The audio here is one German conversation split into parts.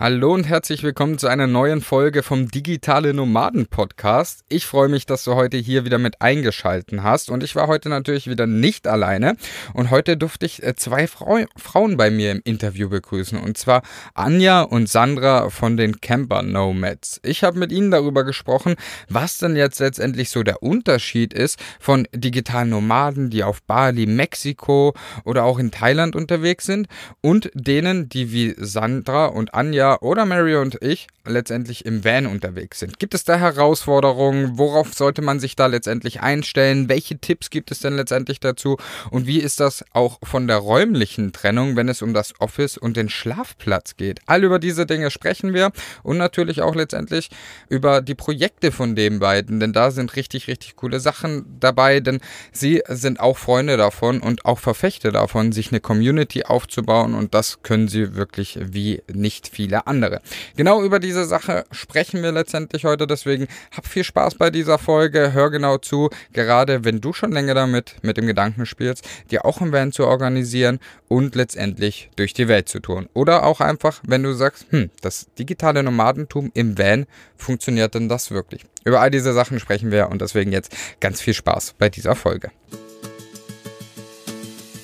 Hallo und herzlich willkommen zu einer neuen Folge vom Digitale Nomaden Podcast. Ich freue mich, dass du heute hier wieder mit eingeschalten hast und ich war heute natürlich wieder nicht alleine und heute durfte ich äh, zwei Frau Frauen bei mir im Interview begrüßen und zwar Anja und Sandra von den Camper Nomads. Ich habe mit ihnen darüber gesprochen, was denn jetzt letztendlich so der Unterschied ist von digitalen Nomaden, die auf Bali, Mexiko oder auch in Thailand unterwegs sind und denen, die wie Sandra und Anja oder Mary und ich letztendlich im Van unterwegs sind. Gibt es da Herausforderungen? Worauf sollte man sich da letztendlich einstellen? Welche Tipps gibt es denn letztendlich dazu? Und wie ist das auch von der räumlichen Trennung, wenn es um das Office und den Schlafplatz geht? All über diese Dinge sprechen wir und natürlich auch letztendlich über die Projekte von den beiden, denn da sind richtig, richtig coole Sachen dabei, denn sie sind auch Freunde davon und auch Verfechter davon, sich eine Community aufzubauen und das können sie wirklich wie nicht viele viele andere. Genau über diese Sache sprechen wir letztendlich heute, deswegen hab viel Spaß bei dieser Folge, hör genau zu, gerade wenn du schon länger damit mit dem Gedanken spielst, dir auch ein Van zu organisieren und letztendlich durch die Welt zu tun. Oder auch einfach, wenn du sagst, hm, das digitale Nomadentum im Van, funktioniert denn das wirklich? Über all diese Sachen sprechen wir und deswegen jetzt ganz viel Spaß bei dieser Folge.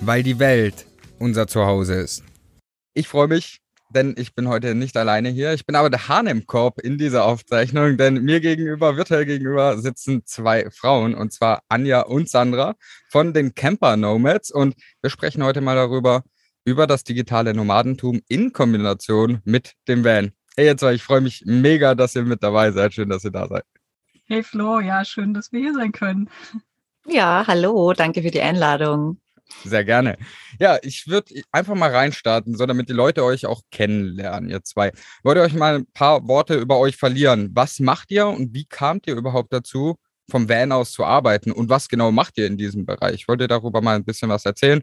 weil die Welt unser Zuhause ist. Ich freue mich, denn ich bin heute nicht alleine hier. Ich bin aber der Hahn im Korb in dieser Aufzeichnung, denn mir gegenüber, virtuell gegenüber, sitzen zwei Frauen, und zwar Anja und Sandra von den Camper Nomads. Und wir sprechen heute mal darüber, über das digitale Nomadentum in Kombination mit dem Van. Hey, jetzt ich freue mich mega, dass ihr mit dabei seid. Schön, dass ihr da seid. Hey Flo, ja, schön, dass wir hier sein können. Ja, hallo, danke für die Einladung. Sehr gerne. Ja, ich würde einfach mal reinstarten, so damit die Leute euch auch kennenlernen, ihr zwei. Wollt ihr euch mal ein paar Worte über euch verlieren? Was macht ihr und wie kamt ihr überhaupt dazu, vom Van aus zu arbeiten? Und was genau macht ihr in diesem Bereich? Wollt ihr darüber mal ein bisschen was erzählen?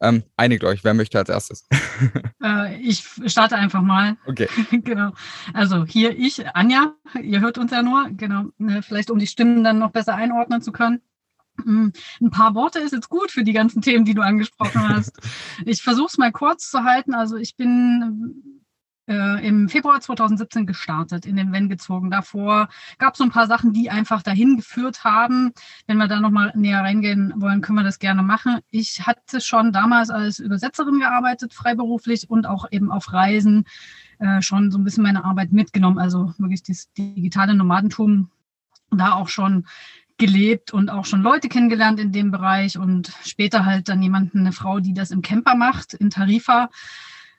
Ähm, einigt euch, wer möchte als erstes? Äh, ich starte einfach mal. Okay. genau. Also hier ich, Anja, ihr hört uns ja nur, genau, ne, vielleicht um die Stimmen dann noch besser einordnen zu können. Hm, ein paar Worte ist jetzt gut für die ganzen Themen, die du angesprochen hast. Ich versuche es mal kurz zu halten. Also ich bin äh, im Februar 2017 gestartet, in den Wenn gezogen. Davor gab es so ein paar Sachen, die einfach dahin geführt haben. Wenn wir da nochmal näher reingehen wollen, können wir das gerne machen. Ich hatte schon damals als Übersetzerin gearbeitet, freiberuflich und auch eben auf Reisen äh, schon so ein bisschen meine Arbeit mitgenommen. Also wirklich das digitale Nomadentum da auch schon gelebt und auch schon Leute kennengelernt in dem Bereich und später halt dann jemanden, eine Frau, die das im Camper macht, in Tarifa,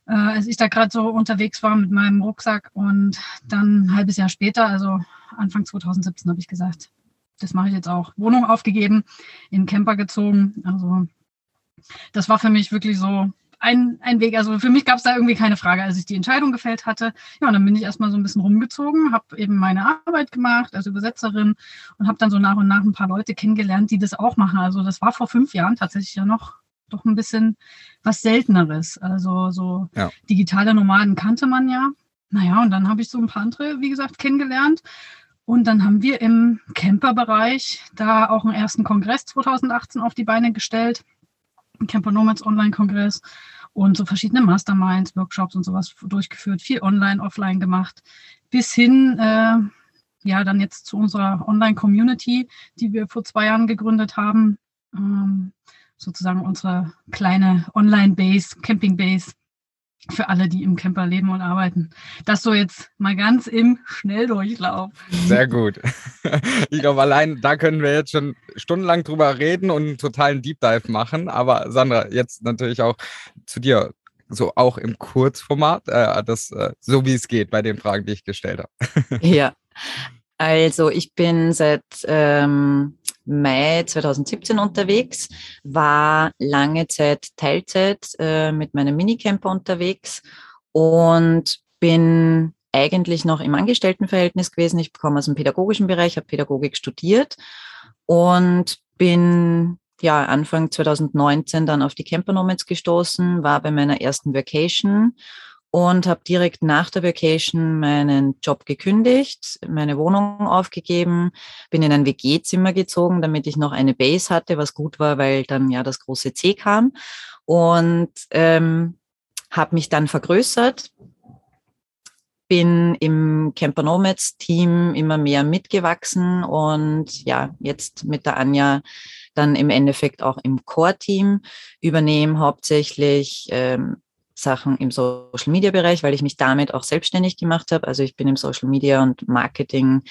äh, als ich da gerade so unterwegs war mit meinem Rucksack und dann ein halbes Jahr später, also Anfang 2017 habe ich gesagt, das mache ich jetzt auch. Wohnung aufgegeben, in Camper gezogen. Also das war für mich wirklich so ein, ein Weg. Also für mich gab es da irgendwie keine Frage, als ich die Entscheidung gefällt hatte. Ja, und dann bin ich erstmal so ein bisschen rumgezogen, habe eben meine Arbeit gemacht als Übersetzerin und habe dann so nach und nach ein paar Leute kennengelernt, die das auch machen. Also das war vor fünf Jahren tatsächlich ja noch doch ein bisschen was Selteneres. Also so ja. digitale Nomaden kannte man ja. Naja, und dann habe ich so ein paar andere, wie gesagt, kennengelernt. Und dann haben wir im Camper-Bereich da auch einen ersten Kongress 2018 auf die Beine gestellt. Camper Nomads Online-Kongress und so verschiedene Masterminds, Workshops und sowas durchgeführt, viel online, offline gemacht, bis hin, äh, ja, dann jetzt zu unserer Online-Community, die wir vor zwei Jahren gegründet haben. Ähm, sozusagen unsere kleine Online-Base, Camping-Base, für alle, die im Camper leben und arbeiten. Das so jetzt mal ganz im Schnelldurchlauf. Sehr gut. Ich glaube, allein da können wir jetzt schon stundenlang drüber reden und einen totalen Deep Dive machen. Aber Sandra, jetzt natürlich auch zu dir, so auch im Kurzformat, äh, das, äh, so wie es geht bei den Fragen, die ich gestellt habe. Ja, also ich bin seit ähm, Mai 2017 unterwegs, war lange Zeit Teilzeit äh, mit meinem Minicamper unterwegs und bin eigentlich noch im Angestelltenverhältnis gewesen. Ich komme aus dem pädagogischen Bereich, habe Pädagogik studiert und bin ja Anfang 2019 dann auf die Camper Nomads gestoßen, war bei meiner ersten Vacation und habe direkt nach der Vacation meinen Job gekündigt, meine Wohnung aufgegeben, bin in ein WG-Zimmer gezogen, damit ich noch eine Base hatte, was gut war, weil dann ja das große C kam. Und ähm, habe mich dann vergrößert, bin im Camper Nomads Team immer mehr mitgewachsen und ja, jetzt mit der Anja dann im Endeffekt auch im Core-Team übernehme hauptsächlich ähm, Sachen im Social Media Bereich, weil ich mich damit auch selbstständig gemacht habe. Also ich bin im Social Media und Marketing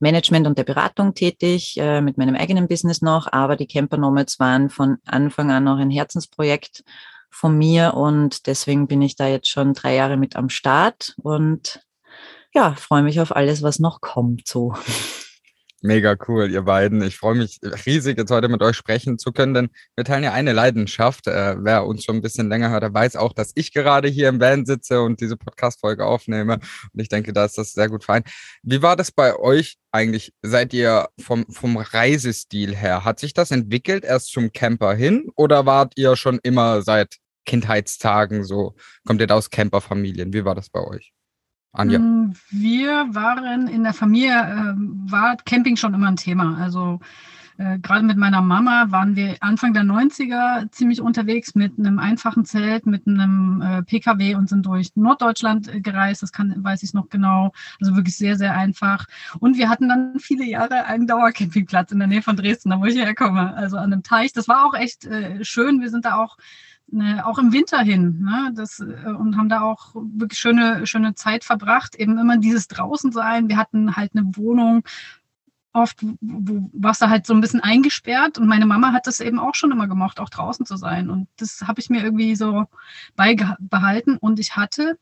Management und der Beratung tätig, äh, mit meinem eigenen Business noch, aber die Camper Nomads waren von Anfang an noch ein Herzensprojekt von mir und deswegen bin ich da jetzt schon drei Jahre mit am Start und ja, freue mich auf alles, was noch kommt so. Mega cool, ihr beiden. Ich freue mich riesig, jetzt heute mit euch sprechen zu können, denn wir teilen ja eine Leidenschaft. Äh, wer uns schon ein bisschen länger hört, der weiß auch, dass ich gerade hier im Van sitze und diese Podcast-Folge aufnehme. Und ich denke, da ist das sehr gut fein. Wie war das bei euch eigentlich? Seid ihr vom, vom Reisestil her? Hat sich das entwickelt erst zum Camper hin oder wart ihr schon immer seit Kindheitstagen so? Kommt ihr da aus Camperfamilien? Wie war das bei euch? Anja? Mm, wir waren in der Familie, äh, war Camping schon immer ein Thema. Also äh, gerade mit meiner Mama waren wir Anfang der 90er ziemlich unterwegs mit einem einfachen Zelt, mit einem äh, Pkw und sind durch Norddeutschland gereist. Das kann, weiß ich noch genau. Also wirklich sehr, sehr einfach. Und wir hatten dann viele Jahre einen Dauercampingplatz in der Nähe von Dresden, da wo ich herkomme. Also an einem Teich. Das war auch echt äh, schön. Wir sind da auch ne, auch im Winter hin. Ne, das, äh, und haben da auch wirklich schöne, schöne Zeit verbracht. Eben immer dieses Draußensein. Wir hatten halt eine Wohnung, oft wo, warst du halt so ein bisschen eingesperrt und meine Mama hat das eben auch schon immer gemocht, auch draußen zu sein. Und das habe ich mir irgendwie so beibehalten. Und ich hatte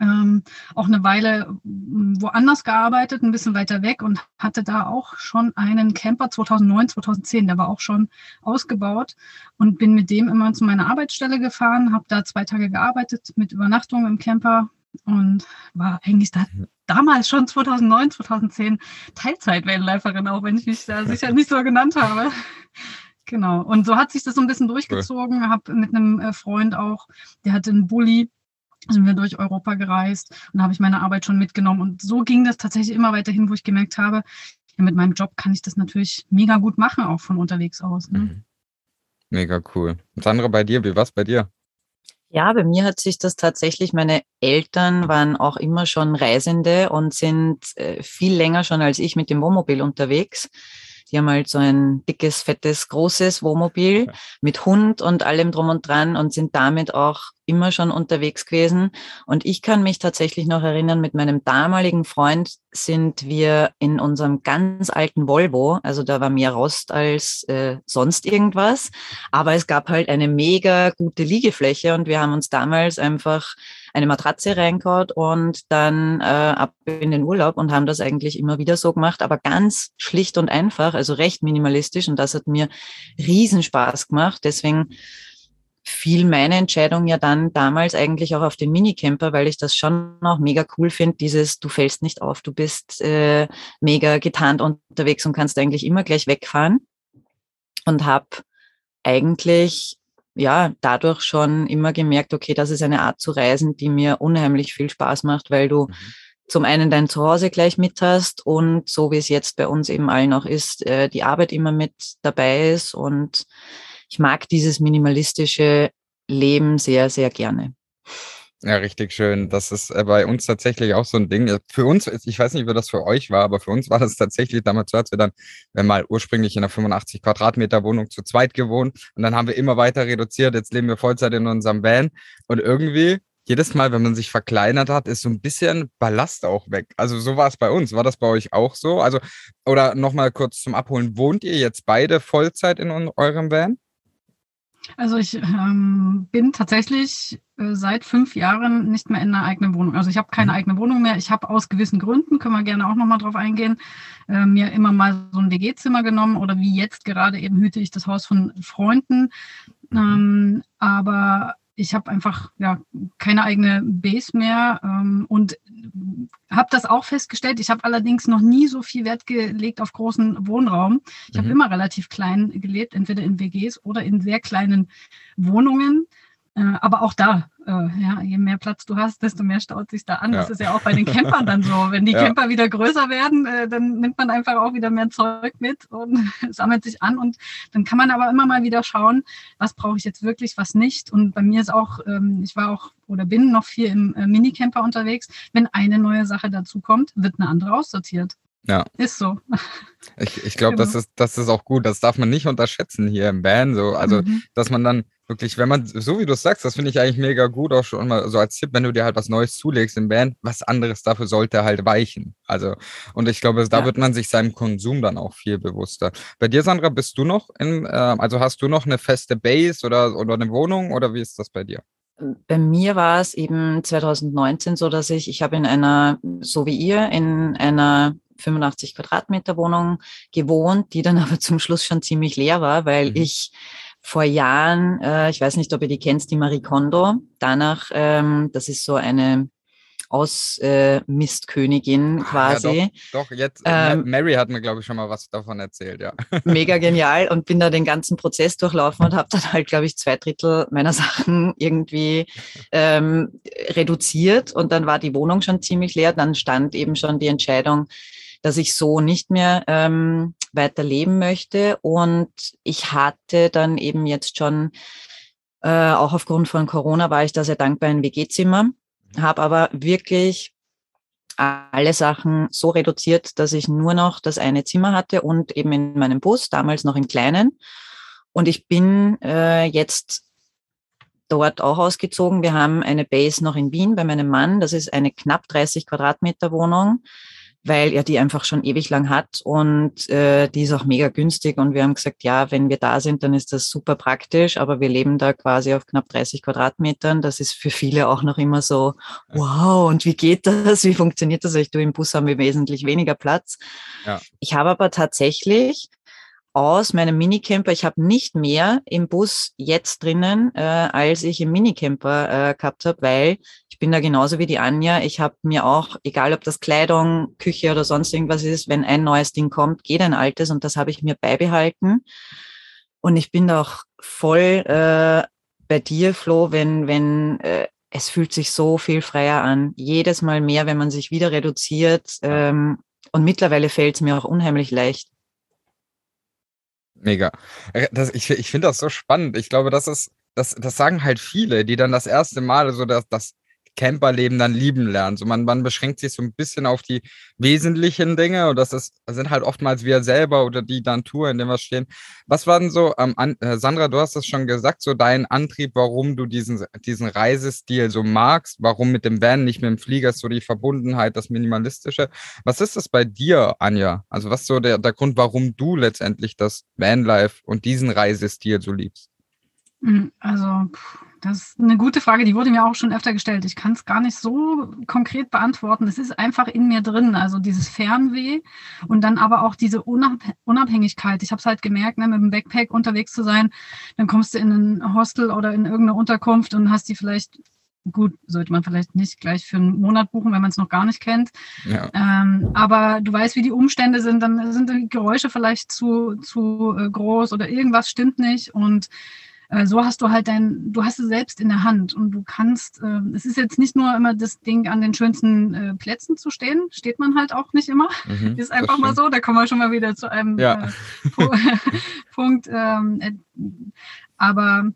ähm, auch eine Weile woanders gearbeitet, ein bisschen weiter weg und hatte da auch schon einen Camper 2009, 2010, der war auch schon ausgebaut und bin mit dem immer zu meiner Arbeitsstelle gefahren, habe da zwei Tage gearbeitet mit Übernachtung im Camper und war eigentlich da, damals schon 2009, 2010 Teilzeit-Vanliferin, auch wenn ich mich da sicher nicht so genannt habe. Genau. Und so hat sich das so ein bisschen durchgezogen. Habe mit einem äh, Freund auch, der hatte einen Bulli, sind wir durch Europa gereist und habe ich meine Arbeit schon mitgenommen. Und so ging das tatsächlich immer weiterhin, wo ich gemerkt habe, ja, mit meinem Job kann ich das natürlich mega gut machen, auch von unterwegs aus. Ne? Mhm. Mega cool. Sandra, bei dir, wie war es bei dir? Ja, bei mir hat sich das tatsächlich, meine Eltern waren auch immer schon Reisende und sind äh, viel länger schon als ich mit dem Wohnmobil unterwegs. Die haben halt so ein dickes, fettes, großes Wohnmobil mit Hund und allem drum und dran und sind damit auch immer schon unterwegs gewesen. Und ich kann mich tatsächlich noch erinnern, mit meinem damaligen Freund sind wir in unserem ganz alten Volvo, also da war mehr Rost als äh, sonst irgendwas, aber es gab halt eine mega gute Liegefläche und wir haben uns damals einfach eine Matratze reingehaut und dann äh, ab in den Urlaub und haben das eigentlich immer wieder so gemacht, aber ganz schlicht und einfach, also recht minimalistisch und das hat mir riesen Spaß gemacht. Deswegen fiel meine Entscheidung ja dann damals eigentlich auch auf den Minicamper, weil ich das schon auch mega cool finde, dieses du fällst nicht auf, du bist äh, mega getarnt unterwegs und kannst eigentlich immer gleich wegfahren und habe eigentlich ja dadurch schon immer gemerkt, okay, das ist eine Art zu reisen, die mir unheimlich viel Spaß macht, weil du mhm. zum einen dein Zuhause gleich mit hast und so wie es jetzt bei uns eben allen auch ist, äh, die Arbeit immer mit dabei ist und ich mag dieses minimalistische Leben sehr, sehr gerne. Ja, richtig schön. Das ist äh, bei uns tatsächlich auch so ein Ding. Für uns, ich weiß nicht, wie das für euch war, aber für uns war das tatsächlich damals so, als wir dann wir mal ursprünglich in einer 85 Quadratmeter Wohnung zu zweit gewohnt und dann haben wir immer weiter reduziert. Jetzt leben wir Vollzeit in unserem Van und irgendwie jedes Mal, wenn man sich verkleinert hat, ist so ein bisschen Ballast auch weg. Also so war es bei uns. War das bei euch auch so? Also oder nochmal kurz zum Abholen. Wohnt ihr jetzt beide Vollzeit in eurem Van? Also ich ähm, bin tatsächlich äh, seit fünf Jahren nicht mehr in einer eigenen Wohnung. Also ich habe keine mhm. eigene Wohnung mehr. Ich habe aus gewissen Gründen, können wir gerne auch nochmal drauf eingehen, äh, mir immer mal so ein WG-Zimmer genommen oder wie jetzt gerade eben hüte ich das Haus von Freunden. Mhm. Ähm, aber ich habe einfach ja keine eigene Base mehr ähm, und habe das auch festgestellt. Ich habe allerdings noch nie so viel Wert gelegt auf großen Wohnraum. Ich mhm. habe immer relativ klein gelebt, entweder in WGs oder in sehr kleinen Wohnungen. Äh, aber auch da, äh, ja, je mehr Platz du hast, desto mehr staut sich da an. Ja. Das ist ja auch bei den Campern dann so. Wenn die ja. Camper wieder größer werden, äh, dann nimmt man einfach auch wieder mehr Zeug mit und sammelt sich an. Und dann kann man aber immer mal wieder schauen, was brauche ich jetzt wirklich, was nicht. Und bei mir ist auch, ähm, ich war auch oder bin noch viel im Minicamper unterwegs. Wenn eine neue Sache dazu kommt, wird eine andere aussortiert. Ja. Ist so. Ich, ich glaube, genau. das, ist, das ist auch gut. Das darf man nicht unterschätzen hier im Band. So. Also, mhm. dass man dann wirklich, wenn man, so wie du es sagst, das finde ich eigentlich mega gut, auch schon mal so als Tipp, wenn du dir halt was Neues zulegst im Band, was anderes dafür sollte halt weichen. Also, und ich glaube, da ja. wird man sich seinem Konsum dann auch viel bewusster. Bei dir, Sandra, bist du noch in, äh, also hast du noch eine feste Base oder, oder eine Wohnung oder wie ist das bei dir? Bei mir war es eben 2019 so, dass ich, ich habe in einer, so wie ihr, in einer 85 Quadratmeter Wohnung gewohnt, die dann aber zum Schluss schon ziemlich leer war, weil mhm. ich vor Jahren, äh, ich weiß nicht, ob ihr die kennst, die Marie Kondo. Danach, ähm, das ist so eine Ausmistkönigin äh, quasi. Ja, doch, doch, jetzt, äh, ähm, Mary hat mir, glaube ich, schon mal was davon erzählt, ja. Mega genial und bin da den ganzen Prozess durchlaufen und habe dann halt, glaube ich, zwei Drittel meiner Sachen irgendwie ähm, reduziert und dann war die Wohnung schon ziemlich leer. Dann stand eben schon die Entscheidung, dass ich so nicht mehr ähm, weiter leben möchte. Und ich hatte dann eben jetzt schon, äh, auch aufgrund von Corona, war ich da sehr dankbar ein WG-Zimmer, habe aber wirklich alle Sachen so reduziert, dass ich nur noch das eine Zimmer hatte und eben in meinem Bus, damals noch im kleinen. Und ich bin äh, jetzt dort auch ausgezogen. Wir haben eine Base noch in Wien bei meinem Mann. Das ist eine knapp 30 Quadratmeter Wohnung weil er die einfach schon ewig lang hat und äh, die ist auch mega günstig und wir haben gesagt, ja, wenn wir da sind, dann ist das super praktisch, aber wir leben da quasi auf knapp 30 Quadratmetern. Das ist für viele auch noch immer so, wow, und wie geht das? Wie funktioniert das? Ich, du, im Bus haben wir wesentlich weniger Platz. Ja. Ich habe aber tatsächlich aus meinem Minicamper. Ich habe nicht mehr im Bus jetzt drinnen, äh, als ich im Minicamper äh, gehabt habe, weil ich bin da genauso wie die Anja. Ich habe mir auch, egal ob das Kleidung, Küche oder sonst irgendwas ist, wenn ein neues Ding kommt, geht ein altes und das habe ich mir beibehalten. Und ich bin da auch voll äh, bei dir, Flo, wenn, wenn äh, es fühlt sich so viel freier an. Jedes Mal mehr, wenn man sich wieder reduziert. Ähm, und mittlerweile fällt es mir auch unheimlich leicht, Mega. Äh, das, ich ich finde das so spannend. Ich glaube, das ist, das, das sagen halt viele, die dann das erste Mal so das, das Camperleben dann lieben lernen. So man, man beschränkt sich so ein bisschen auf die wesentlichen Dinge und das ist, sind halt oftmals wir selber oder die dann Tour, in dem wir stehen. Was war denn so, ähm, an, äh, Sandra, du hast es schon gesagt, so dein Antrieb, warum du diesen, diesen Reisestil so magst, warum mit dem Van, nicht mit dem Flieger, so die Verbundenheit, das Minimalistische. Was ist das bei dir, Anja? Also was ist so der, der Grund, warum du letztendlich das Vanlife und diesen Reisestil so liebst? Hm, also, das ist eine gute Frage, die wurde mir auch schon öfter gestellt. Ich kann es gar nicht so konkret beantworten. Es ist einfach in mir drin, also dieses Fernweh und dann aber auch diese Unabhängigkeit. Ich habe es halt gemerkt, ne, mit dem Backpack unterwegs zu sein, dann kommst du in ein Hostel oder in irgendeine Unterkunft und hast die vielleicht Gut, sollte man vielleicht nicht gleich für einen Monat buchen, wenn man es noch gar nicht kennt. Ja. Ähm, aber du weißt, wie die Umstände sind, dann sind die Geräusche vielleicht zu, zu äh, groß oder irgendwas stimmt nicht. Und so hast du halt dein, du hast es selbst in der Hand und du kannst, äh, es ist jetzt nicht nur immer das Ding, an den schönsten äh, Plätzen zu stehen, steht man halt auch nicht immer. Mhm, ist einfach mal so, da kommen wir schon mal wieder zu einem ja. äh, Punkt. Ähm, äh, aber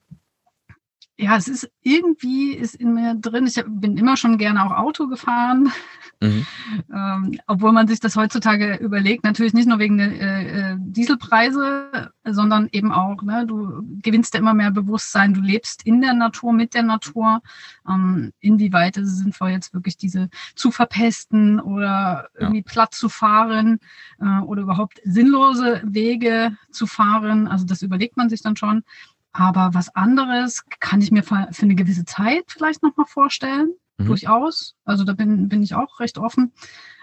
ja, es ist irgendwie ist in mir drin. Ich bin immer schon gerne auch Auto gefahren, mhm. ähm, obwohl man sich das heutzutage überlegt. Natürlich nicht nur wegen der äh, äh, Dieselpreise, sondern eben auch, ne, du gewinnst ja immer mehr Bewusstsein. Du lebst in der Natur, mit der Natur. Ähm, inwieweit ist es sinnvoll, jetzt wirklich diese zu verpesten oder irgendwie ja. platt zu fahren äh, oder überhaupt sinnlose Wege zu fahren? Also das überlegt man sich dann schon. Aber was anderes kann ich mir für eine gewisse Zeit vielleicht nochmal vorstellen. Mhm. Durchaus. Also da bin, bin ich auch recht offen.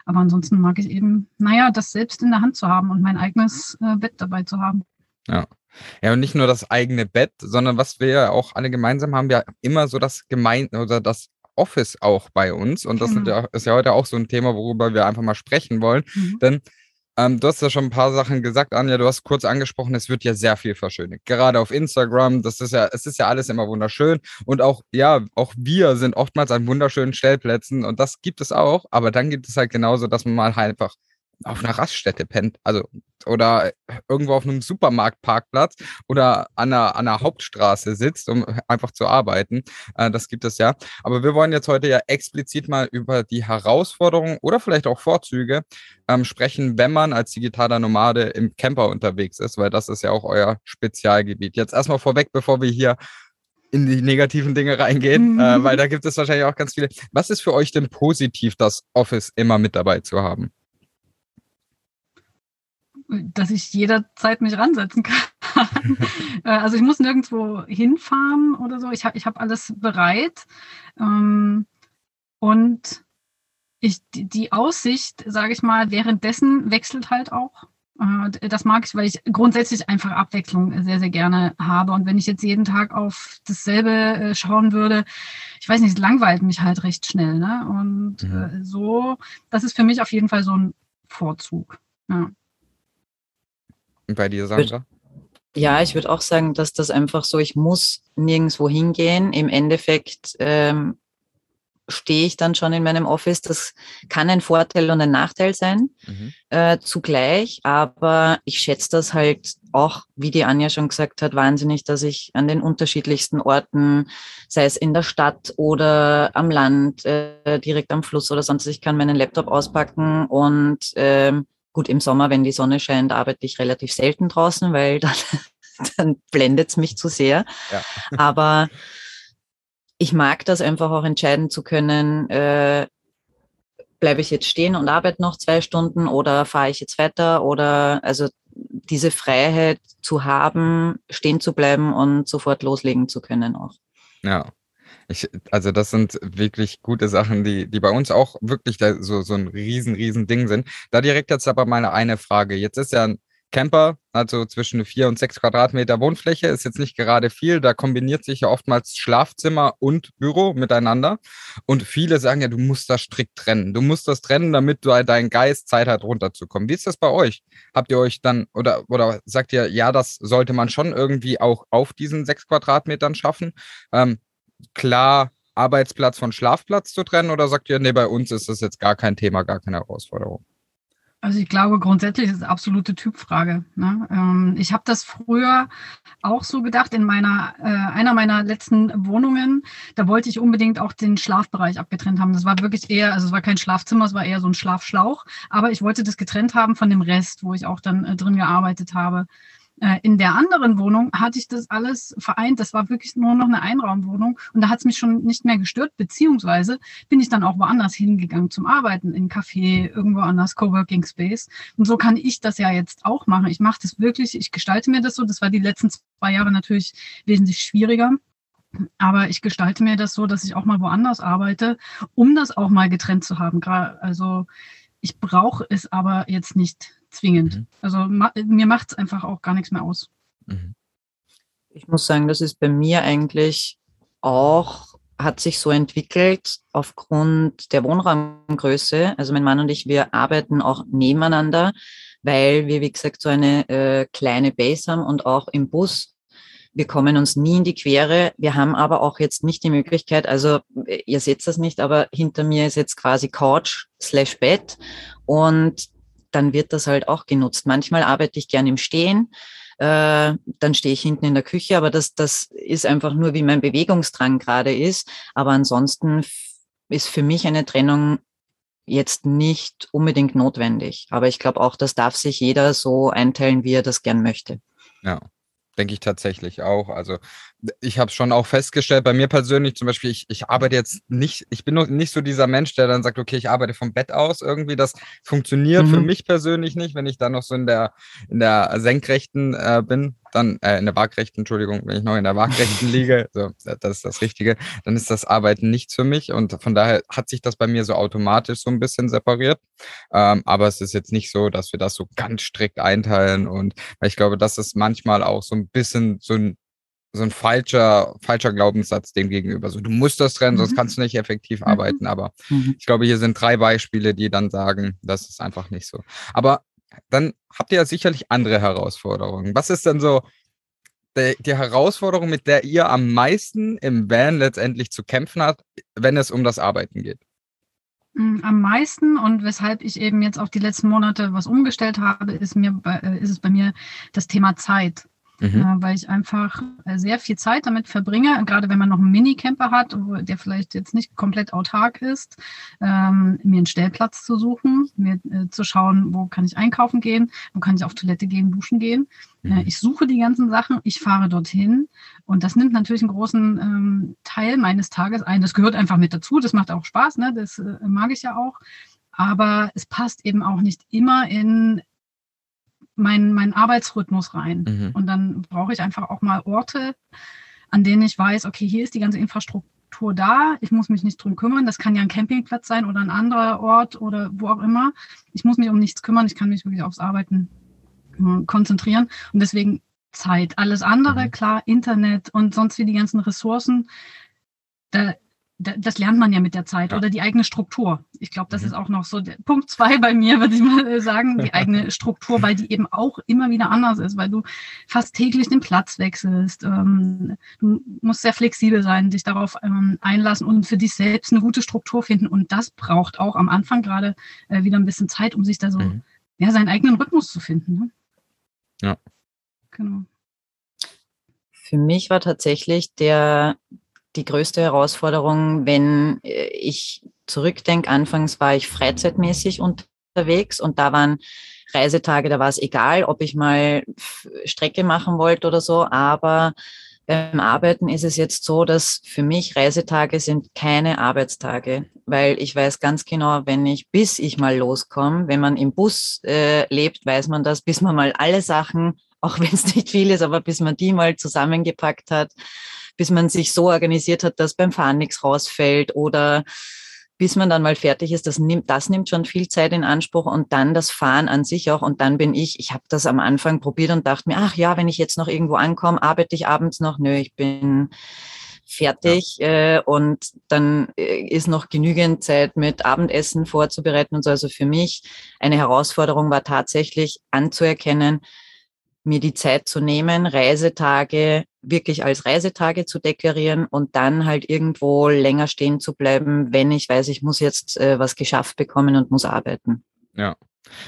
Aber ansonsten mag ich eben, naja, das selbst in der Hand zu haben und mein eigenes äh, Bett dabei zu haben. Ja. Ja, und nicht nur das eigene Bett, sondern was wir ja auch alle gemeinsam haben, wir immer so das Gemein oder das Office auch bei uns. Und das Genau. ja, ist ja heute auch so ein Thema, worüber wir einfach mal sprechen wollen. Mhm. Denn ähm, du hast ja schon ein paar Sachen gesagt, Anja, du hast kurz angesprochen, es wird ja sehr viel verschönigt. Gerade auf Instagram, das ist ja, es ist ja alles immer wunderschön. Und auch, ja, auch wir sind oftmals an wunderschönen Stellplätzen und das gibt es auch. Aber dann gibt es halt genauso, dass man mal einfach auf einer Raststätte pennt. Also, oder irgendwo auf einem Supermarktparkplatz oder an einer, an einer Hauptstraße sitzt, um einfach zu arbeiten. Äh, das gibt es ja. Aber wir wollen jetzt heute ja explizit mal über die Herausforderungen oder vielleicht auch Vorzüge ähm, sprechen, wenn man als digitaler Nomade im Camper unterwegs ist, weil das ist ja auch euer Spezialgebiet. Jetzt erstmal vorweg, bevor wir hier in die negativen Dinge reingehen, Mhm. äh, weil da gibt es wahrscheinlich auch ganz viele. Was ist für euch denn positiv, das Office immer mit dabei zu haben? Dass ich jederzeit mich ransetzen kann. Äh, also ich muss nirgendwo hinfahren oder so. Ich habe ich hab alles bereit. Ähm, und ich, die, Aussicht, sage ich mal, währenddessen wechselt halt auch. Äh, Das mag ich, weil ich grundsätzlich einfach Abwechslung sehr, sehr gerne habe. Und wenn ich jetzt jeden Tag auf dasselbe äh, schauen würde, ich weiß nicht, es langweilt mich halt recht schnell. Ne? Und äh, so, das ist für mich auf jeden Fall so ein Vorzug. Ja. Und bei dir, Sandra? Ja, ich würde auch sagen, dass das einfach so, ich muss nirgendwo hingehen. Im Endeffekt ähm, stehe ich dann schon in meinem Office. Das kann ein Vorteil und ein Nachteil sein Mhm. äh, zugleich, aber ich schätze das halt auch, wie die Anja schon gesagt hat, wahnsinnig, dass ich an den unterschiedlichsten Orten, sei es in der Stadt oder am Land, äh, direkt am Fluss oder sonst, ich kann meinen Laptop auspacken und ähm, gut, im Sommer, wenn die Sonne scheint, arbeite ich relativ selten draußen, weil dann, dann blendet es mich zu sehr. Ja. Aber ich mag das einfach auch entscheiden zu können, äh, bleibe ich jetzt stehen und arbeite noch zwei Stunden oder fahre ich jetzt weiter oder also diese Freiheit zu haben, stehen zu bleiben und sofort loslegen zu können auch. Ja. Ich, also das sind wirklich gute Sachen, die, die bei uns auch wirklich so, so ein riesen, riesen Ding sind. Da direkt jetzt aber meine eine Frage. Jetzt ist ja ein Camper, also zwischen vier und sechs Quadratmeter Wohnfläche, ist jetzt nicht gerade viel. Da kombiniert sich ja oftmals Schlafzimmer und Büro miteinander. Und viele sagen ja, du musst das strikt trennen. Du musst das trennen, damit du halt dein Geist Zeit hat, runterzukommen. Wie ist das bei euch? Habt ihr euch dann oder, oder sagt ihr, ja, das sollte man schon irgendwie auch auf diesen sechs Quadratmetern schaffen? Ähm, klar Arbeitsplatz von Schlafplatz zu trennen oder sagt ihr, nee, bei uns ist das jetzt gar kein Thema, gar keine Herausforderung? Also ich glaube, grundsätzlich ist es absolute Typfrage. Ne? Ähm, ich habe das früher auch so gedacht in meiner, äh, einer meiner letzten Wohnungen. Da wollte ich unbedingt auch den Schlafbereich abgetrennt haben. Das war wirklich eher, also es war kein Schlafzimmer, es war eher so ein Schlafschlauch. Aber ich wollte das getrennt haben von dem Rest, wo ich auch dann äh, drin gearbeitet habe. Äh, in der anderen Wohnung hatte ich das alles vereint. Das war wirklich nur noch eine Einraumwohnung. Und da hat es mich schon nicht mehr gestört, beziehungsweise bin ich dann auch woanders hingegangen zum Arbeiten, in Café, irgendwo anders, Coworking Space. Und so kann ich das ja jetzt auch machen. Ich mache das wirklich, ich gestalte mir das so. Das war die letzten zwei Jahre natürlich wesentlich schwieriger. Aber ich gestalte mir das so, dass ich auch mal woanders arbeite, um das auch mal getrennt zu haben. Also ich brauche es aber jetzt nicht zwingend. Mhm. Also ma mir macht es einfach auch gar nichts mehr aus. Mhm. Ich muss sagen, das ist bei mir eigentlich auch, hat sich so entwickelt aufgrund der Wohnraumgröße. Also mein Mann und ich, wir arbeiten auch nebeneinander, weil wir, wie gesagt, so eine äh, kleine Base haben und auch im Bus wir kommen uns nie in die Quere. Wir haben aber auch jetzt nicht die Möglichkeit, also ihr seht das nicht, aber hinter mir ist jetzt quasi Couch slash Bett und dann wird das halt auch genutzt. Manchmal arbeite ich gern im Stehen, äh, dann stehe ich hinten in der Küche, aber das, das ist einfach nur, wie mein Bewegungsdrang gerade ist. Aber ansonsten ist für mich eine Trennung jetzt nicht unbedingt notwendig. Aber ich glaube auch, das darf sich jeder so einteilen, wie er das gern möchte. Ja. Denke ich tatsächlich auch. Also ich habe schon auch festgestellt, bei mir persönlich zum Beispiel, ich, ich arbeite jetzt nicht, ich bin noch nicht so dieser Mensch, der dann sagt, okay, ich arbeite vom Bett aus irgendwie. Das funktioniert mhm. für mich persönlich nicht, wenn ich dann noch so in der, in der Senkrechten äh, bin, dann, äh, in der Waagrechten, Entschuldigung, wenn ich noch in der Waagrechten liege, so, das ist das Richtige, dann ist das Arbeiten nichts für mich und von daher hat sich das bei mir so automatisch so ein bisschen separiert. Ähm, aber es ist jetzt nicht so, dass wir das so ganz strikt einteilen und ich glaube, das ist manchmal auch so ein bisschen so ein so ein falscher, falscher Glaubenssatz dem gegenüber. So, du musst das trennen, mhm. sonst kannst du nicht effektiv mhm. arbeiten. Aber mhm. ich glaube, hier sind drei Beispiele, die dann sagen, das ist einfach nicht so. Aber dann habt ihr ja sicherlich andere Herausforderungen. Was ist denn so die, die Herausforderung, mit der ihr am meisten im Van letztendlich zu kämpfen habt, wenn es um das Arbeiten geht? Mm, am meisten und weshalb ich eben jetzt auch die letzten Monate was umgestellt habe, ist mir äh, ist es bei mir das Thema Zeit mhm. äh, weil ich einfach äh, sehr viel Zeit damit verbringe, gerade wenn man noch einen Minicamper hat, der vielleicht jetzt nicht komplett autark ist, ähm, mir einen Stellplatz zu suchen, mir äh, zu schauen, wo kann ich einkaufen gehen, wo kann ich auf Toilette gehen, duschen gehen. Äh, mhm. ich suche die ganzen Sachen, ich fahre dorthin und das nimmt natürlich einen großen ähm, Teil meines Tages ein. Das gehört einfach mit dazu, das macht auch Spaß, ne? das äh, mag ich ja auch aber es passt eben auch nicht immer in meinen mein Arbeitsrhythmus rein. Mhm. Und dann brauche ich einfach auch mal Orte, an denen ich weiß, okay, hier ist die ganze Infrastruktur da, ich muss mich nicht drum kümmern. Das kann ja ein Campingplatz sein oder ein anderer Ort oder wo auch immer. Ich muss mich um nichts kümmern, ich kann mich wirklich aufs Arbeiten äh, konzentrieren. Und deswegen Zeit. Alles andere, mhm. klar, Internet und sonst wie die ganzen Ressourcen, da das lernt man ja mit der Zeit ja. oder die eigene Struktur. Ich glaube, das mhm. ist auch noch so Punkt zwei bei mir, würde ich mal äh, sagen, die eigene Struktur, weil die eben auch immer wieder anders ist, weil du fast täglich den Platz wechselst. Ähm, du musst sehr flexibel sein, dich darauf ähm, einlassen und für dich selbst eine gute Struktur finden. Und das braucht auch am Anfang gerade äh, wieder ein bisschen Zeit, um sich da so mhm. ja, seinen eigenen Rhythmus zu finden. Ne? Ja. Genau. Für mich war tatsächlich der die größte Herausforderung, wenn äh, ich zurückdenke. Anfangs war ich freizeitmäßig unterwegs und da waren Reisetage, da war es egal, ob ich mal Strecke machen wollte oder so, aber beim Arbeiten ist es jetzt so, dass für mich Reisetage sind keine Arbeitstage, weil ich weiß ganz genau, wenn ich, bis ich mal loskomme, wenn man im Bus äh, lebt, weiß man das, bis man mal alle Sachen, auch wenn es nicht viel ist, aber bis man die mal zusammengepackt hat, bis man sich so organisiert hat, dass beim Fahren nichts rausfällt oder bis man dann mal fertig ist, das nimmt, das nimmt schon viel Zeit in Anspruch und dann das Fahren an sich auch. Und dann bin ich, ich habe das am Anfang probiert und dachte mir, ach ja, wenn ich jetzt noch irgendwo ankomme, arbeite ich abends noch. Nö, ich bin fertig ja. äh, und dann äh, ist noch genügend Zeit mit Abendessen vorzubereiten und so. Also für mich eine Herausforderung war tatsächlich anzuerkennen, mir die Zeit zu nehmen, Reisetage wirklich als Reisetage zu deklarieren und dann halt irgendwo länger stehen zu bleiben, wenn ich weiß, ich muss jetzt äh, was geschafft bekommen und muss arbeiten. Ja.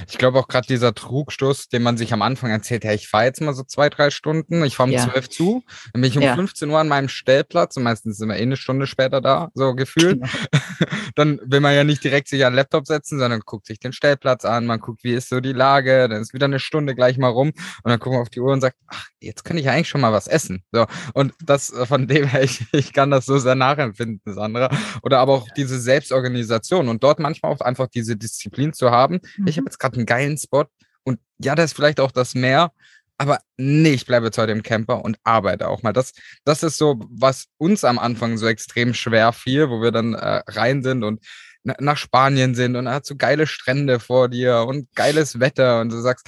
Ich glaube auch gerade dieser Trugstoß, den man sich am Anfang erzählt, ja, ich fahre jetzt mal so zwei, drei Stunden, ich fahre um ja. zwölf zu, dann bin ich um ja. 15 Uhr an meinem Stellplatz und meistens sind wir eh eine Stunde später da, so gefühlt. Genau. dann will man ja nicht direkt sich an den Laptop setzen, sondern guckt sich den Stellplatz an, man guckt, wie ist so die Lage, dann ist wieder eine Stunde gleich mal rum und dann gucken wir auf die Uhr und sagt, ach, jetzt kann ich ja eigentlich schon mal was essen. So. Und das äh, von dem her, ich, ich kann das so sehr nachempfinden, Sandra. Oder aber auch diese Selbstorganisation und dort manchmal auch einfach diese Disziplin zu haben. Mhm. Ich habe jetzt gerade einen geilen Spot und ja, da ist vielleicht auch das Meer, aber nee, ich bleibe jetzt heute im Camper und arbeite auch mal. Das, das ist so, was uns am Anfang so extrem schwer fiel, wo wir dann äh, rein sind und nach Spanien sind und hast du geile Strände vor dir und geiles Wetter und du sagst,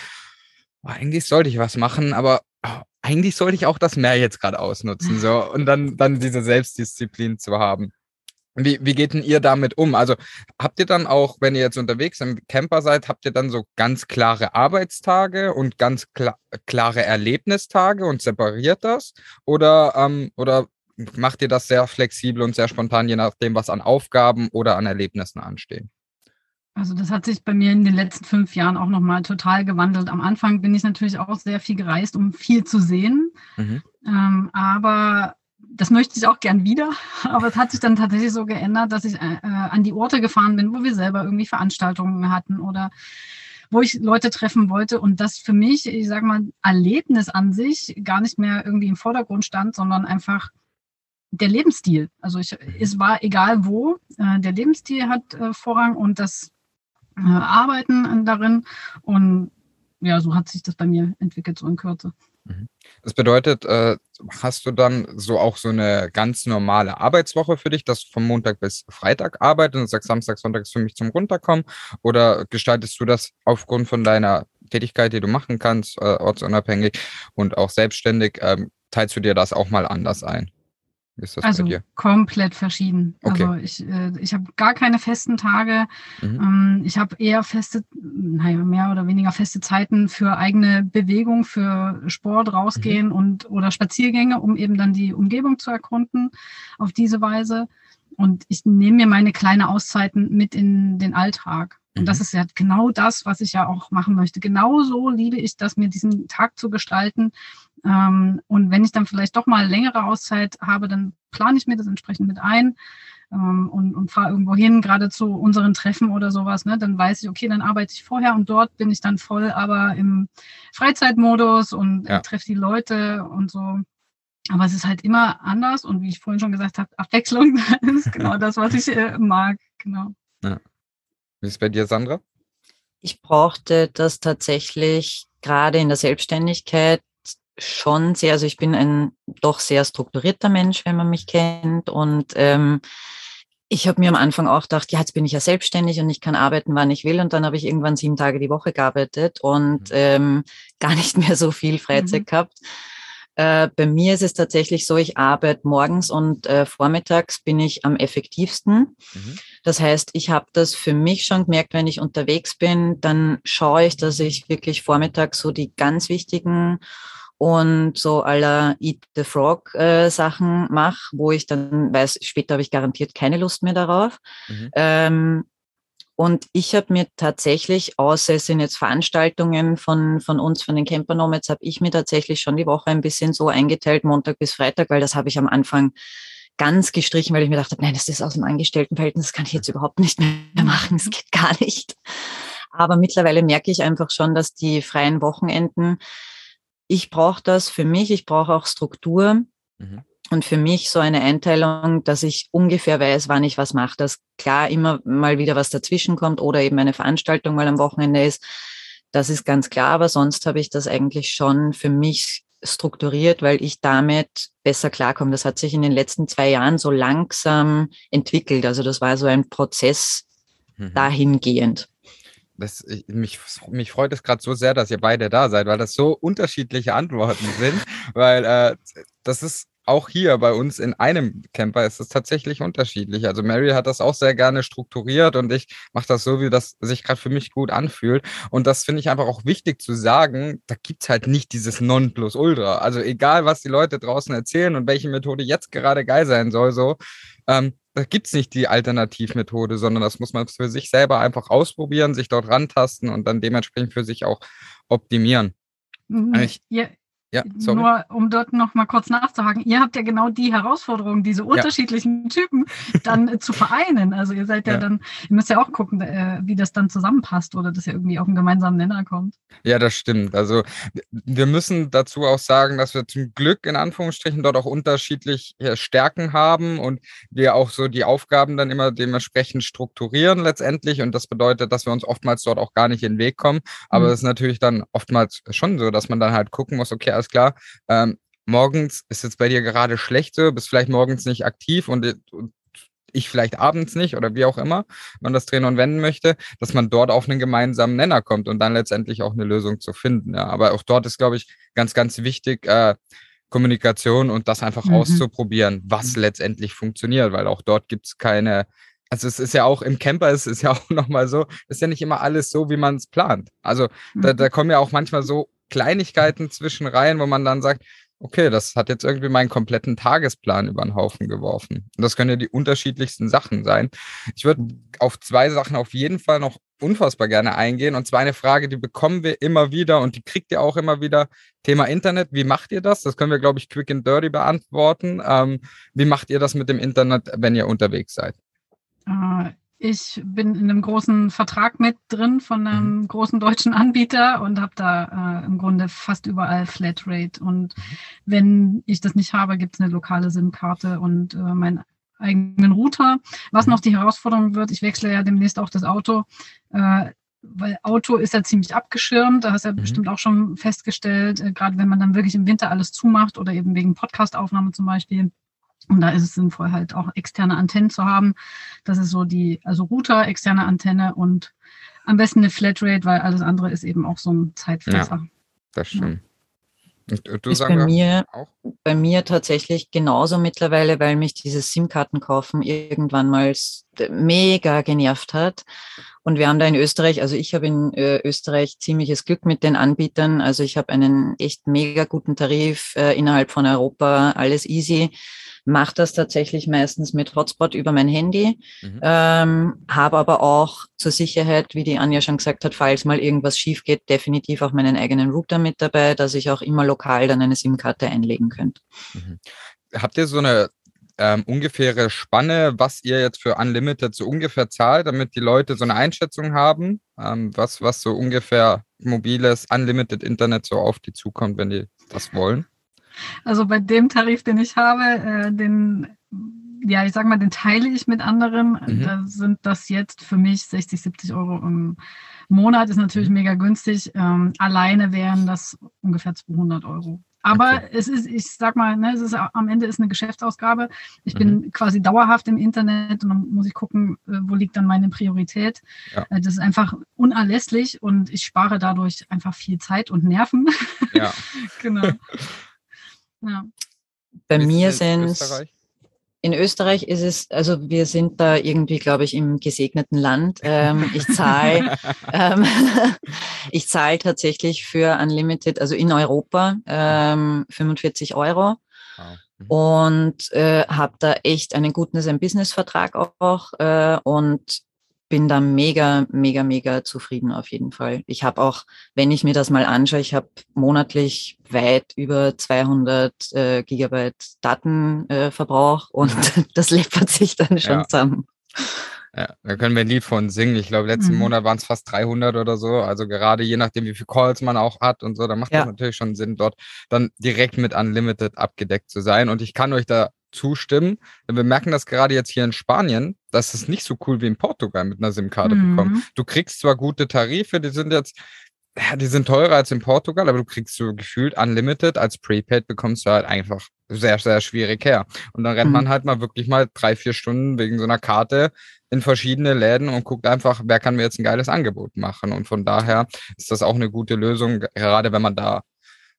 oh, eigentlich sollte ich was machen, aber oh, eigentlich sollte ich auch das Meer jetzt gerade ausnutzen so und dann dann diese Selbstdisziplin zu haben. Wie, wie geht denn ihr damit um? Also habt ihr dann auch, wenn ihr jetzt unterwegs im Camper seid, habt ihr dann so ganz klare Arbeitstage und ganz kla klare Erlebnistage und separiert das? Oder, ähm, oder macht ihr das sehr flexibel und sehr spontan, je nachdem, was an Aufgaben oder an Erlebnissen anstehen? Also das hat sich bei mir in den letzten fünf Jahren auch nochmal total gewandelt. Am Anfang bin ich natürlich auch sehr viel gereist, um viel zu sehen. Mhm. Ähm, aber das möchte ich auch gern wieder, aber es hat sich dann tatsächlich so geändert, dass ich äh, äh, an die Orte gefahren bin, wo wir selber irgendwie Veranstaltungen hatten oder wo ich Leute treffen wollte und das für mich, ich sage mal, Erlebnis an sich gar nicht mehr irgendwie im Vordergrund stand, sondern einfach der Lebensstil. Also ich, es war egal wo, äh, der Lebensstil hat äh, Vorrang und das äh, Arbeiten darin. Und ja, so hat sich das bei mir entwickelt, so in Kürze. Mhm. Das bedeutet, äh, hast du dann so auch so eine ganz normale Arbeitswoche für dich, dass vom Montag bis Freitag arbeitest und sagst, Samstag, Sonntag ist für mich zum Runterkommen? Oder gestaltest du das aufgrund von deiner Tätigkeit, die du machen kannst, äh, ortsunabhängig und auch selbstständig, ähm, teilst du dir das auch mal anders ein? Ist das also bei dir? komplett verschieden. Okay. Also ich, äh, ich habe gar keine festen Tage. Mhm. Ähm, ich habe eher feste, naja, mehr oder weniger feste Zeiten für eigene Bewegung, für Sport rausgehen mhm. und oder Spaziergänge, um eben dann die Umgebung zu erkunden auf diese Weise. Und ich nehme mir meine kleine Auszeiten mit in den Alltag. Und das mhm. ist ja genau das, was ich ja auch machen möchte. Genauso liebe ich das, mir diesen Tag zu gestalten, ähm, und wenn ich dann vielleicht doch mal längere Auszeit habe, dann plane ich mir das entsprechend mit ein ähm, und, und fahre irgendwo hin, gerade zu unseren Treffen oder sowas. Ne? Dann weiß ich, okay, dann arbeite ich vorher und dort bin ich dann voll aber im Freizeitmodus und ja. treffe die Leute und so. Aber es ist halt immer anders und wie ich vorhin schon gesagt habe, Abwechslung ist genau das, was ich äh, mag. Genau. Ja. Wie ist es bei dir, Sandra? Ich brauchte das tatsächlich gerade in der Selbstständigkeit schon sehr, also ich bin ein doch sehr strukturierter Mensch, wenn man mich kennt. Und ähm, ich habe mir am Anfang auch gedacht, ja, jetzt bin ich ja selbstständig und ich kann arbeiten, wann ich will. Und dann habe ich irgendwann sieben Tage die Woche gearbeitet und mhm. ähm, gar nicht mehr so viel Freizeit mhm. gehabt. Äh, bei mir ist es tatsächlich so, ich arbeite morgens und äh, vormittags bin ich am effektivsten. Mhm. Das heißt, ich habe das für mich schon gemerkt, wenn ich unterwegs bin, dann schaue ich, dass ich wirklich vormittags so die ganz wichtigen und so aller Eat the Frog äh, Sachen mache, wo ich dann weiß, später habe ich garantiert keine Lust mehr darauf. Mhm. Ähm, und ich habe mir tatsächlich, außer es sind jetzt Veranstaltungen von, von uns, von den Campernomads, habe ich mir tatsächlich schon die Woche ein bisschen so eingeteilt, Montag bis Freitag, weil das habe ich am Anfang ganz gestrichen, weil ich mir dachte, nein, das ist aus dem Angestelltenverhältnis, das kann ich jetzt überhaupt nicht mehr machen, es geht gar nicht. Aber mittlerweile merke ich einfach schon, dass die freien Wochenenden ich brauche das für mich, ich brauche auch Struktur. Mhm. Und für mich so eine Einteilung, dass ich ungefähr weiß, wann ich was mache, dass klar immer mal wieder was dazwischen kommt oder eben eine Veranstaltung mal am Wochenende ist. Das ist ganz klar, aber sonst habe ich das eigentlich schon für mich strukturiert, weil ich damit besser klarkomme. Das hat sich in den letzten zwei Jahren so langsam entwickelt. Also das war so ein Prozess mhm. dahingehend das, ich, mich, mich freut es gerade so sehr, dass ihr beide da seid, weil das so unterschiedliche Antworten sind, weil äh, das ist auch hier bei uns in einem Camper ist es tatsächlich unterschiedlich. Also Mary hat das auch sehr gerne strukturiert und ich mache das so, wie das sich gerade für mich gut anfühlt. Und das finde ich einfach auch wichtig zu sagen, da gibt es halt nicht dieses Nonplusultra. Also egal, was die Leute draußen erzählen und welche Methode jetzt gerade geil sein soll, so, ähm, da gibt es nicht die Alternativmethode, sondern das muss man für sich selber einfach ausprobieren, sich dort rantasten und dann dementsprechend für sich auch optimieren. Mhm. Ich, ja, ja, sorry. Nur um dort noch mal kurz nachzuhaken, ihr habt ja genau die Herausforderung, diese unterschiedlichen ja. Typen dann äh, zu vereinen. Also ihr seid ja, ja, dann, ihr müsst ja auch gucken, äh, wie das dann zusammenpasst oder dass ihr irgendwie auf einen gemeinsamen Nenner kommt. Ja, das stimmt. Also wir müssen dazu auch sagen, dass wir zum Glück in Anführungsstrichen dort auch unterschiedliche Stärken haben und wir auch so die Aufgaben dann immer dementsprechend strukturieren letztendlich. Und das bedeutet, dass wir uns oftmals dort auch gar nicht in den Weg kommen. Aber mhm. es ist natürlich dann oftmals schon so, dass man dann halt gucken muss, okay, alles klar. Ähm, morgens ist jetzt bei dir gerade schlecht so, bist vielleicht morgens nicht aktiv und, und ich vielleicht abends nicht oder wie auch immer man das drehen und wenden möchte, dass man dort auf einen gemeinsamen Nenner kommt und dann letztendlich auch eine Lösung zu finden. Ja. Aber auch dort ist, glaube ich, ganz, ganz wichtig, äh, Kommunikation und das einfach mhm. auszuprobieren, was mhm. letztendlich funktioniert, weil auch dort gibt es keine, also es ist ja auch im Camper, es ist ja auch nochmal so, ist ja nicht immer alles so, wie man es plant. Also mhm. da, da kommen ja auch manchmal so Kleinigkeiten zwischen rein, wo man dann sagt, okay, das hat jetzt irgendwie meinen kompletten Tagesplan über den Haufen geworfen. Und das können ja die unterschiedlichsten Sachen sein. Ich würde auf zwei Sachen auf jeden Fall noch unfassbar gerne eingehen. Und zwar eine Frage, die bekommen wir immer wieder und die kriegt ihr auch immer wieder. Thema Internet. Wie macht ihr das? Das können wir, glaube ich, quick and dirty beantworten. Ähm, wie macht ihr das mit dem Internet, wenn ihr unterwegs seid? Ich bin in einem großen Vertrag mit drin von einem mhm. großen deutschen Anbieter und habe da äh, im Grunde fast überall Flatrate. Und mhm. wenn ich das nicht habe, gibt es eine lokale SIM-Karte und äh, meinen eigenen Router. Was mhm. noch die Herausforderung wird, ich wechsle ja demnächst auch das Auto. Äh, weil Auto ist ja ziemlich abgeschirmt, da hast du ja mhm. bestimmt auch schon festgestellt, äh, gerade wenn man dann wirklich im Winter alles zumacht oder eben wegen Podcastaufnahme zum Beispiel, und da ist es sinnvoll, halt auch externe Antennen zu haben. Das ist so die, also Router, externe Antenne und am besten eine Flatrate, weil alles andere ist eben auch so ein Zeitfresser. Ja, das stimmt. Und du ist bei mir, auch? Bei mir tatsächlich genauso mittlerweile, weil mich dieses SIM-Karten kaufen irgendwann mal mega genervt hat. Und wir haben da in Österreich, also ich habe in äh, Österreich ziemliches Glück mit den Anbietern. Also ich habe einen echt mega guten Tarif äh, innerhalb von Europa, alles easy mache das tatsächlich meistens mit Hotspot über mein Handy, mhm. ähm, habe aber auch zur Sicherheit, wie die Anja schon gesagt hat, falls mal irgendwas schief geht, definitiv auch meinen eigenen Router mit dabei, dass ich auch immer lokal dann eine SIM-Karte einlegen könnte. Mhm. Habt ihr so eine ähm, ungefähre Spanne, was ihr jetzt für Unlimited so ungefähr zahlt, damit die Leute so eine Einschätzung haben, ähm, was, was so ungefähr mobiles Unlimited Internet so auf die zukommt, wenn die das wollen? Also bei dem Tarif, den ich habe, äh, den, ja, ich sag mal, den teile ich mit anderen. Mhm. Da sind das jetzt für mich 60, 70 Euro im Monat, ist natürlich mhm. mega günstig. Ähm, alleine wären das ungefähr 200 Euro. Aber okay. es ist, ich sag mal, ne, es ist am Ende ist eine Geschäftsausgabe. Ich mhm. bin quasi dauerhaft im Internet und dann muss ich gucken, äh, wo liegt dann meine Priorität. Ja. Äh, das ist einfach unerlässlich und ich spare dadurch einfach viel Zeit und Nerven. Ja. genau. Ja. Bei Ist mir sind in Österreich ist es, also wir sind da irgendwie, glaube ich, im gesegneten Land. Ähm, ich zahle ähm, ich zahle tatsächlich für Unlimited, also in Europa, ähm, 45 Euro. Mhm. Und äh, habe da echt einen guten Business-Vertrag auch äh, und bin da mega, mega, mega zufrieden auf jeden Fall. Ich habe auch, wenn ich mir das mal anschaue, ich habe monatlich weit über 200 äh, Gigabyte Datenverbrauch äh, und das läppert sich dann schon ja. zusammen. Ja, da können wir ein Lied von singen. Ich glaube, letzten mhm. Monat waren es fast 300 oder so. Also gerade je nachdem, wie viel Calls man auch hat und so, da macht ja. das natürlich schon Sinn, dort dann direkt mit Unlimited abgedeckt zu sein. Und ich kann euch da zustimmen. Denn wir merken das gerade jetzt hier in Spanien, das ist nicht so cool wie in Portugal mit einer SIM-Karte mhm. bekommen. Du kriegst zwar gute Tarife, die sind jetzt, ja, die sind teurer als in Portugal, aber du kriegst so gefühlt unlimited. Als Prepaid bekommst du halt einfach sehr, sehr schwierig her. Und dann rennt mhm. man halt mal wirklich mal drei, vier Stunden wegen so einer Karte in verschiedene Läden und guckt einfach, wer kann mir jetzt ein geiles Angebot machen. Und von daher ist das auch eine gute Lösung, gerade wenn man da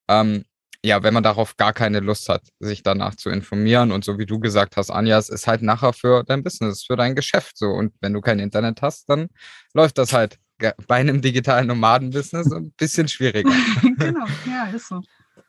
ähm, ja, wenn man darauf gar keine Lust hat, sich danach zu informieren und so wie du gesagt hast, Anja, es ist halt nachher für dein Business, für dein Geschäft so. Und wenn du kein Internet hast, dann läuft das halt bei einem digitalen Nomaden-Business ein bisschen schwieriger. genau, ja, ist so.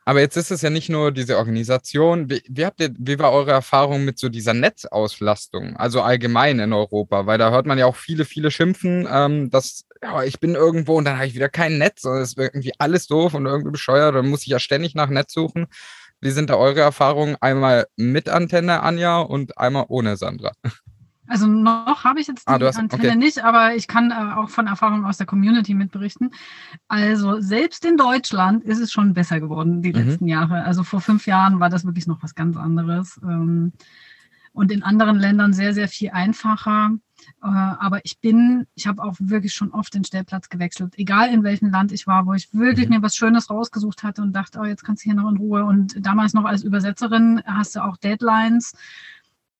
Aber jetzt ist es ja nicht nur diese Organisation. Wie, wie, habt ihr, wie war eure Erfahrung mit so dieser Netzauslastung, also allgemein in Europa? Weil da hört man ja auch viele, viele schimpfen, ähm, dass ja, ich bin irgendwo und dann habe ich wieder kein Netz und es ist irgendwie alles doof und irgendwie bescheuert. Dann muss ich ja ständig nach Netz suchen. Wie sind da eure Erfahrungen? Einmal mit Antenne, Anja, und einmal ohne Sandra. Also noch habe ich jetzt die ah, hast, Antenne okay. nicht, aber ich kann äh, auch von Erfahrungen aus der Community mitberichten. Also selbst in Deutschland ist es schon besser geworden die mhm. letzten Jahre. Also vor fünf Jahren war das wirklich noch was ganz anderes. Ähm, und in anderen Ländern sehr, sehr viel einfacher. Äh, aber ich bin, ich habe auch wirklich schon oft den Stellplatz gewechselt, egal in welchem Land ich war, wo ich wirklich mhm. mir was Schönes rausgesucht hatte und dachte, oh, jetzt kannst du hier noch in Ruhe. Und damals noch als Übersetzerin hast du auch Deadlines.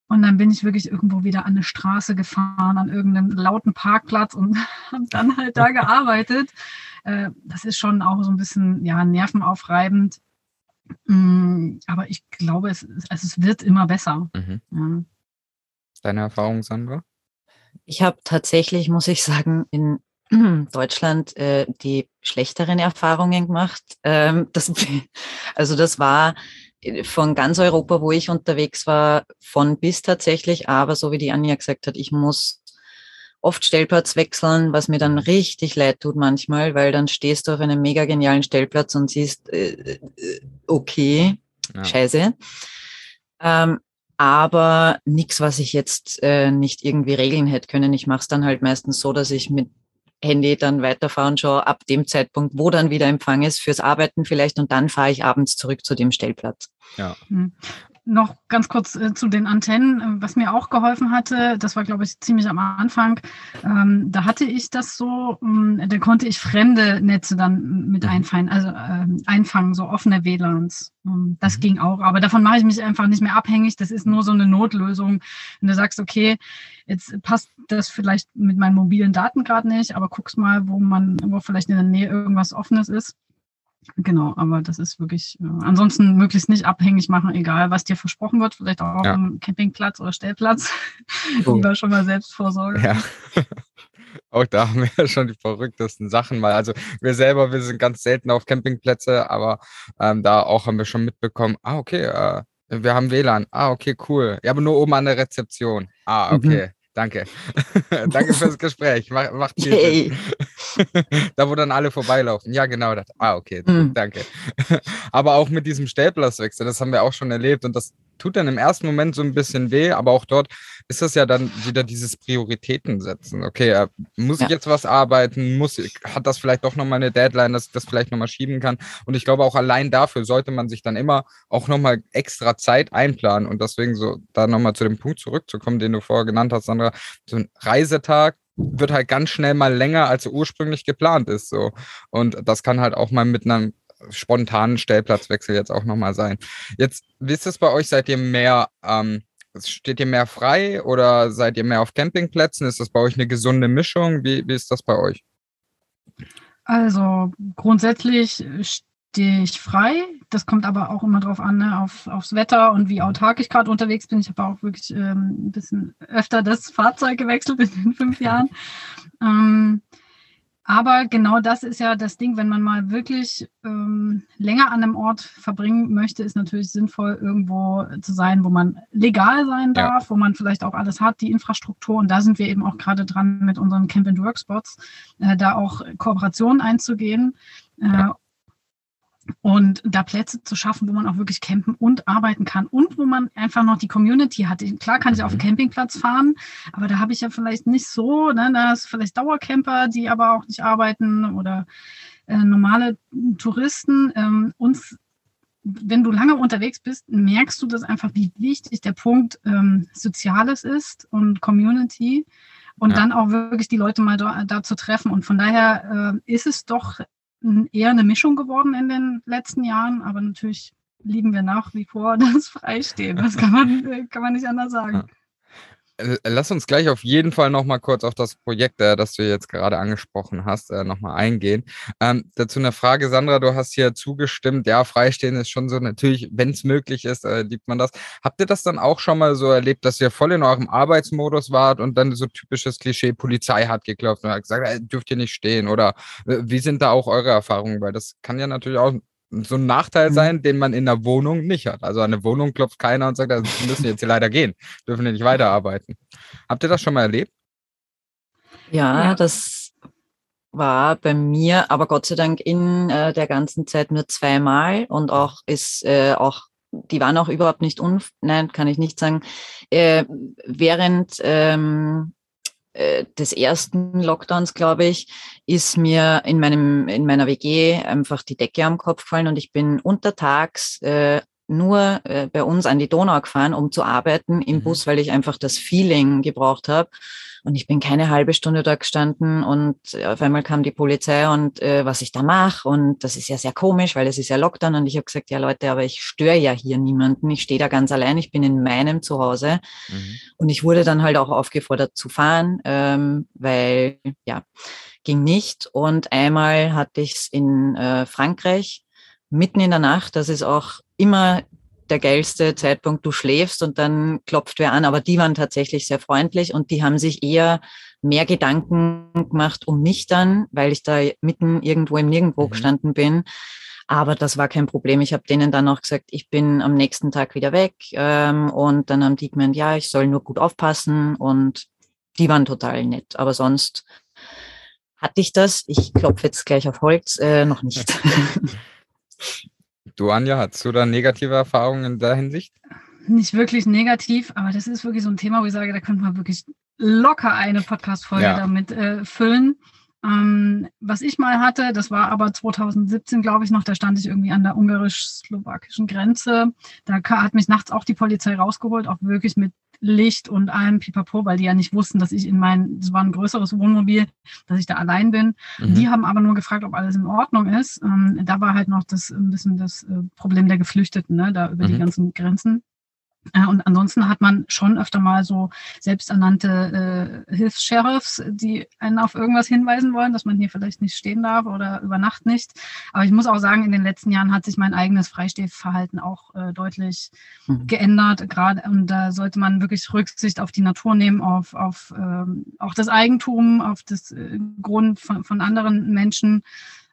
Und dann bin ich wirklich irgendwo wieder an eine Straße gefahren, an irgendeinem lauten Parkplatz und habe dann halt da gearbeitet. Äh, das ist schon auch so ein bisschen ja, nervenaufreibend. Mm, aber ich glaube, es, also es wird immer besser. Mhm. Ja. Deine Erfahrung, Sandra? Ich habe tatsächlich, muss ich sagen, in Deutschland äh, die schlechteren Erfahrungen gemacht. Ähm, das, also das war von ganz Europa, wo ich unterwegs war, von bis tatsächlich, aber so wie die Anja gesagt hat, ich muss oft Stellplatz wechseln, was mir dann richtig leid tut manchmal, weil dann stehst du auf einem mega genialen Stellplatz und siehst, äh, äh okay, ja. scheiße. Ähm, aber nichts, was ich jetzt äh, nicht irgendwie regeln hätte können. Ich mache es dann halt meistens so, dass ich mit Handy dann weiterfahre und schaue ab dem Zeitpunkt, wo dann wieder Empfang ist, fürs Arbeiten vielleicht und dann fahre ich abends zurück zu dem Stellplatz. Ja. Noch ganz kurz äh, zu den Antennen, äh, was mir auch geholfen hatte, das war, glaube ich, ziemlich am Anfang. Ähm, da hatte ich das so, ähm, da konnte ich fremde Netze dann mit mhm. einfangen, also äh, einfangen, so offene WLANs. Ähm, das mhm. ging auch, aber davon mache ich mich einfach nicht mehr abhängig. Das ist nur so eine Notlösung. Wenn du sagst, okay, jetzt passt das vielleicht mit meinen mobilen Daten gerade nicht, aber guckst mal, wo man, wo vielleicht in der Nähe irgendwas Offenes ist. Genau, aber das ist wirklich, äh, ansonsten möglichst nicht abhängig machen, egal was dir versprochen wird, vielleicht auch auf ja. einem Campingplatz oder Stellplatz. Oh. Lieber schon mal Selbstvorsorge. Ja. auch da haben wir ja schon die verrücktesten Sachen mal. Also wir selber, wir sind ganz selten auf Campingplätze, aber ähm, da auch haben wir schon mitbekommen, ah, okay, äh, wir haben WLAN. Ah, okay, cool. Ja, aber nur oben an der Rezeption. Ah, mhm. okay. Mhm. Danke. Danke fürs Gespräch. Macht, macht viel Sinn. da, wo dann alle vorbeilaufen. Ja, genau. Das. Ah, okay. Mhm. Danke. aber auch mit diesem Stellplatzwechsel, das haben wir auch schon erlebt und das tut dann im ersten Moment so ein bisschen weh, aber auch dort ist das ja dann wieder dieses Prioritäten setzen. Okay, äh, muss ja. ich jetzt was arbeiten? Muss ich, hat das vielleicht doch nochmal eine Deadline, dass ich das vielleicht nochmal schieben kann? Und ich glaube, auch allein dafür sollte man sich dann immer auch nochmal extra Zeit einplanen. Und deswegen so da nochmal zu dem Punkt zurückzukommen, den du vorher genannt hast, Sandra, so ein Reisetag wird halt ganz schnell mal länger, als ursprünglich geplant ist. So. Und das kann halt auch mal mit einem spontanen Stellplatzwechsel jetzt auch nochmal sein. Jetzt, wie ist es bei euch? Seid ihr mehr, ähm, steht ihr mehr frei oder seid ihr mehr auf Campingplätzen? Ist das bei euch eine gesunde Mischung? Wie, wie ist das bei euch? Also grundsätzlich stehe ich frei. Das kommt aber auch immer drauf an, ne, auf, aufs Wetter und wie autark ich gerade unterwegs bin. Ich habe auch wirklich ähm, ein bisschen öfter das Fahrzeug gewechselt in den fünf Jahren. Ähm, aber genau das ist ja das Ding, wenn man mal wirklich ähm, länger an einem Ort verbringen möchte, ist natürlich sinnvoll, irgendwo zu sein, wo man legal sein darf, ja. wo man vielleicht auch alles hat, die Infrastruktur. Und da sind wir eben auch gerade dran mit unseren Camp and Work Spots, äh, da auch Kooperationen einzugehen. Äh, ja und da Plätze zu schaffen, wo man auch wirklich campen und arbeiten kann und wo man einfach noch die Community hat. Klar kann ich auf den mhm. Campingplatz fahren, aber da habe ich ja vielleicht nicht so, ne, da ist vielleicht Dauercamper, die aber auch nicht arbeiten oder äh, normale Touristen. Ähm, uns, wenn du lange unterwegs bist, merkst du das einfach, wie wichtig der Punkt ähm, Soziales ist und Community und ja. dann auch wirklich die Leute mal da, da zu treffen. Und von daher äh, ist es doch eher eine Mischung geworden in den letzten Jahren, aber natürlich lieben wir nach wie vor das Freistehen. Das kann man, kann man nicht anders sagen. Äh, lass uns gleich auf jeden Fall nochmal kurz auf das Projekt, äh, das du jetzt gerade angesprochen hast, äh, nochmal eingehen. Ähm, dazu eine Frage, Sandra, du hast hier zugestimmt, ja, Freistehen ist schon so, natürlich, wenn es möglich ist, äh, liebt man das. Habt ihr das dann auch schon mal so erlebt, dass ihr voll in eurem Arbeitsmodus wart und dann so typisches Klischee, Polizei hat geklopft und hat gesagt, äh, dürft ihr nicht stehen? Oder äh, wie sind da auch eure Erfahrungen? Weil das kann ja natürlich auch so ein Nachteil mhm. sein, den man in der Wohnung nicht hat. Also an eine Wohnung klopft keiner und sagt, wir müssen jetzt hier leider gehen, dürfen wir nicht weiterarbeiten. Habt ihr das schon mal erlebt? Ja, ja. das war bei mir, aber Gott sei Dank in äh, der ganzen Zeit nur zweimal und auch ist äh, auch die waren auch überhaupt nicht un, nein, kann ich nicht sagen. Äh, während ähm, äh, des ersten Lockdowns, glaube ich, ist mir in meinem in meiner WG einfach die Decke am Kopf gefallen und ich bin untertags äh, nur äh, bei uns an die Donau gefahren, um zu arbeiten im mhm. Bus, weil ich einfach das Feeling gebraucht habe. Und ich bin keine halbe Stunde da gestanden und auf einmal kam die Polizei und äh, was ich da mache. Und das ist ja sehr komisch, weil es ist ja Lockdown. Und ich habe gesagt, ja Leute, aber ich störe ja hier niemanden. Ich stehe da ganz allein. Ich bin in meinem Zuhause. Mhm. Und ich wurde dann halt auch aufgefordert zu fahren, ähm, weil ja, ging nicht. Und einmal hatte ich es in äh, Frankreich mitten in der Nacht. Das ist auch immer der geilste Zeitpunkt, du schläfst und dann klopft wer an. Aber die waren tatsächlich sehr freundlich und die haben sich eher mehr Gedanken gemacht um mich dann, weil ich da mitten irgendwo im Nirgendwo mhm. gestanden bin. Aber das war kein Problem. Ich habe denen dann auch gesagt, ich bin am nächsten Tag wieder weg. Ähm, und dann haben die gemeint, ja, ich soll nur gut aufpassen. Und die waren total nett. Aber sonst hatte ich das, ich klopfe jetzt gleich auf Holz, äh, noch nicht. Du, Anja, hast du da negative Erfahrungen in der Hinsicht? nicht wirklich negativ, aber das ist wirklich so ein Thema, wo ich sage, da könnte man wirklich locker eine Podcast-Folge ja. damit äh, füllen. Ähm, was ich mal hatte, das war aber 2017, glaube ich noch, da stand ich irgendwie an der ungarisch-slowakischen Grenze. Da hat mich nachts auch die Polizei rausgeholt, auch wirklich mit Licht und allem Pipapo, weil die ja nicht wussten, dass ich in mein, das war ein größeres Wohnmobil, dass ich da allein bin. Mhm. Die haben aber nur gefragt, ob alles in Ordnung ist. Ähm, da war halt noch das ein bisschen das äh, Problem der Geflüchteten, ne, da über mhm. die ganzen Grenzen. Äh, und ansonsten hat man schon öfter mal so selbsternannte äh, Hilfs-Sheriffs, die einen auf irgendwas hinweisen wollen, dass man hier vielleicht nicht stehen darf oder über Nacht nicht. Aber ich muss auch sagen, in den letzten Jahren hat sich mein eigenes Freistehverhalten auch äh, deutlich mhm. geändert. Gerade und da sollte man wirklich Rücksicht auf die Natur nehmen, auf, auf ähm, auch das Eigentum, auf das äh, Grund von, von anderen Menschen.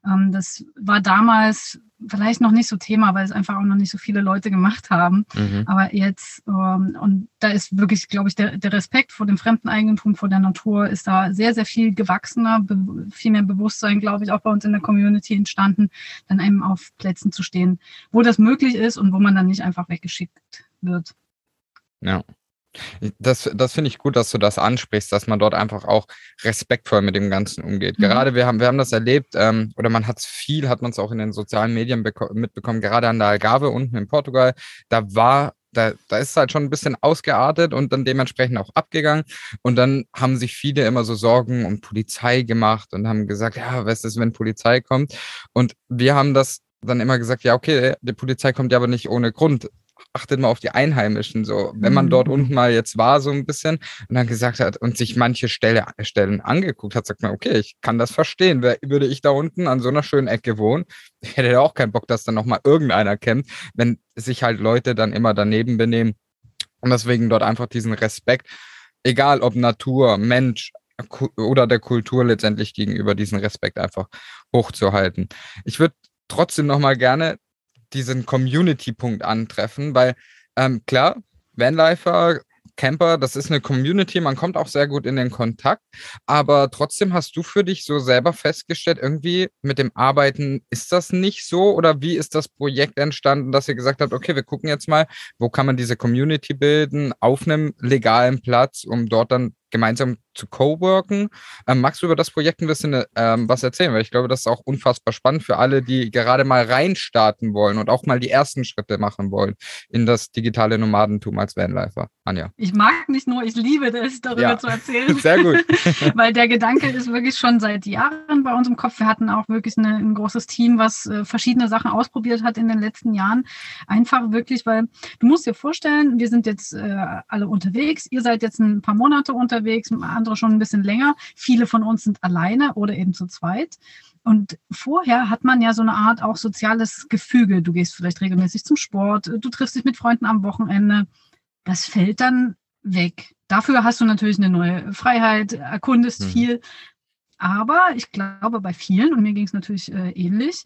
Ähm, das war damals vielleicht noch nicht so Thema, weil es einfach auch noch nicht so viele Leute gemacht haben. Mhm. Aber jetzt, ähm, und da ist wirklich, glaube ich, der, der Respekt vor dem fremden Eigentum, vor der Natur ist da sehr, sehr viel gewachsener, viel mehr Bewusstsein, glaube ich, auch bei uns in der Community entstanden, dann eben auf Plätzen zu stehen, wo das möglich ist und wo man dann nicht einfach weggeschickt wird. Ja. Das, das finde ich gut, dass du das ansprichst, dass man dort einfach auch respektvoll mit dem Ganzen umgeht. Mhm. Gerade wir haben, wir haben das erlebt, ähm, oder man hat es viel, hat man es auch in den sozialen Medien mitbekommen, gerade an der Algarve unten in Portugal, da war da, da ist es halt schon ein bisschen ausgeartet und dann dementsprechend auch abgegangen. Und dann haben sich viele immer so Sorgen um Polizei gemacht und haben gesagt, ja, was ist, wenn Polizei kommt? Und wir haben das dann immer gesagt, ja, okay, die Polizei kommt ja aber nicht ohne Grund achtet mal auf die Einheimischen, so, wenn man dort mhm. unten mal jetzt war, so ein bisschen, und dann gesagt hat und sich manche Stelle, Stellen angeguckt hat, sagt man, okay, ich kann das verstehen. Wer, würde ich da unten an so einer schönen Ecke wohnen? Ich hätte ja auch keinen Bock, dass dann nochmal irgendeiner kennt, wenn sich halt Leute dann immer daneben benehmen. Und deswegen dort einfach diesen Respekt, egal ob Natur, Mensch, oder der Kultur letztendlich gegenüber diesen Respekt einfach hochzuhalten. Ich würde trotzdem noch mal gerne diesen Community-Punkt antreffen, weil ähm, klar, Vanlifer, Camper, das ist eine Community, man kommt auch sehr gut in den Kontakt, aber trotzdem hast du für dich so selber festgestellt, irgendwie mit dem Arbeiten ist das nicht so? Oder wie ist das Projekt entstanden, dass ihr gesagt habt, okay, wir gucken jetzt mal, wo kann man diese Community bilden auf einem legalen Platz, um dort dann gemeinsam zu coworken. Ähm, magst du über das Projekt ein bisschen ähm, was erzählen? Weil ich glaube, das ist auch unfassbar spannend für alle, die gerade mal reinstarten wollen und auch mal die ersten Schritte machen wollen in das digitale Nomadentum als Vanlifer. Anja. Ich mag nicht nur, ich liebe es, darüber ja. zu erzählen. Sehr gut. Weil der Gedanke ist wirklich schon seit Jahren bei uns im Kopf. Wir hatten auch wirklich eine, ein großes Team, was äh, verschiedene Sachen ausprobiert hat in den letzten Jahren. Einfach wirklich, weil du musst dir vorstellen, wir sind jetzt äh, alle unterwegs. Ihr seid jetzt ein paar Monate unterwegs, andere schon ein bisschen länger. Viele von uns sind alleine oder eben zu zweit. Und vorher hat man ja so eine Art auch soziales Gefüge. Du gehst vielleicht regelmäßig zum Sport, du triffst dich mit Freunden am Wochenende. Das fällt dann weg. Dafür hast du natürlich eine neue Freiheit, erkundest mhm. viel. Aber ich glaube, bei vielen, und mir ging es natürlich äh, ähnlich,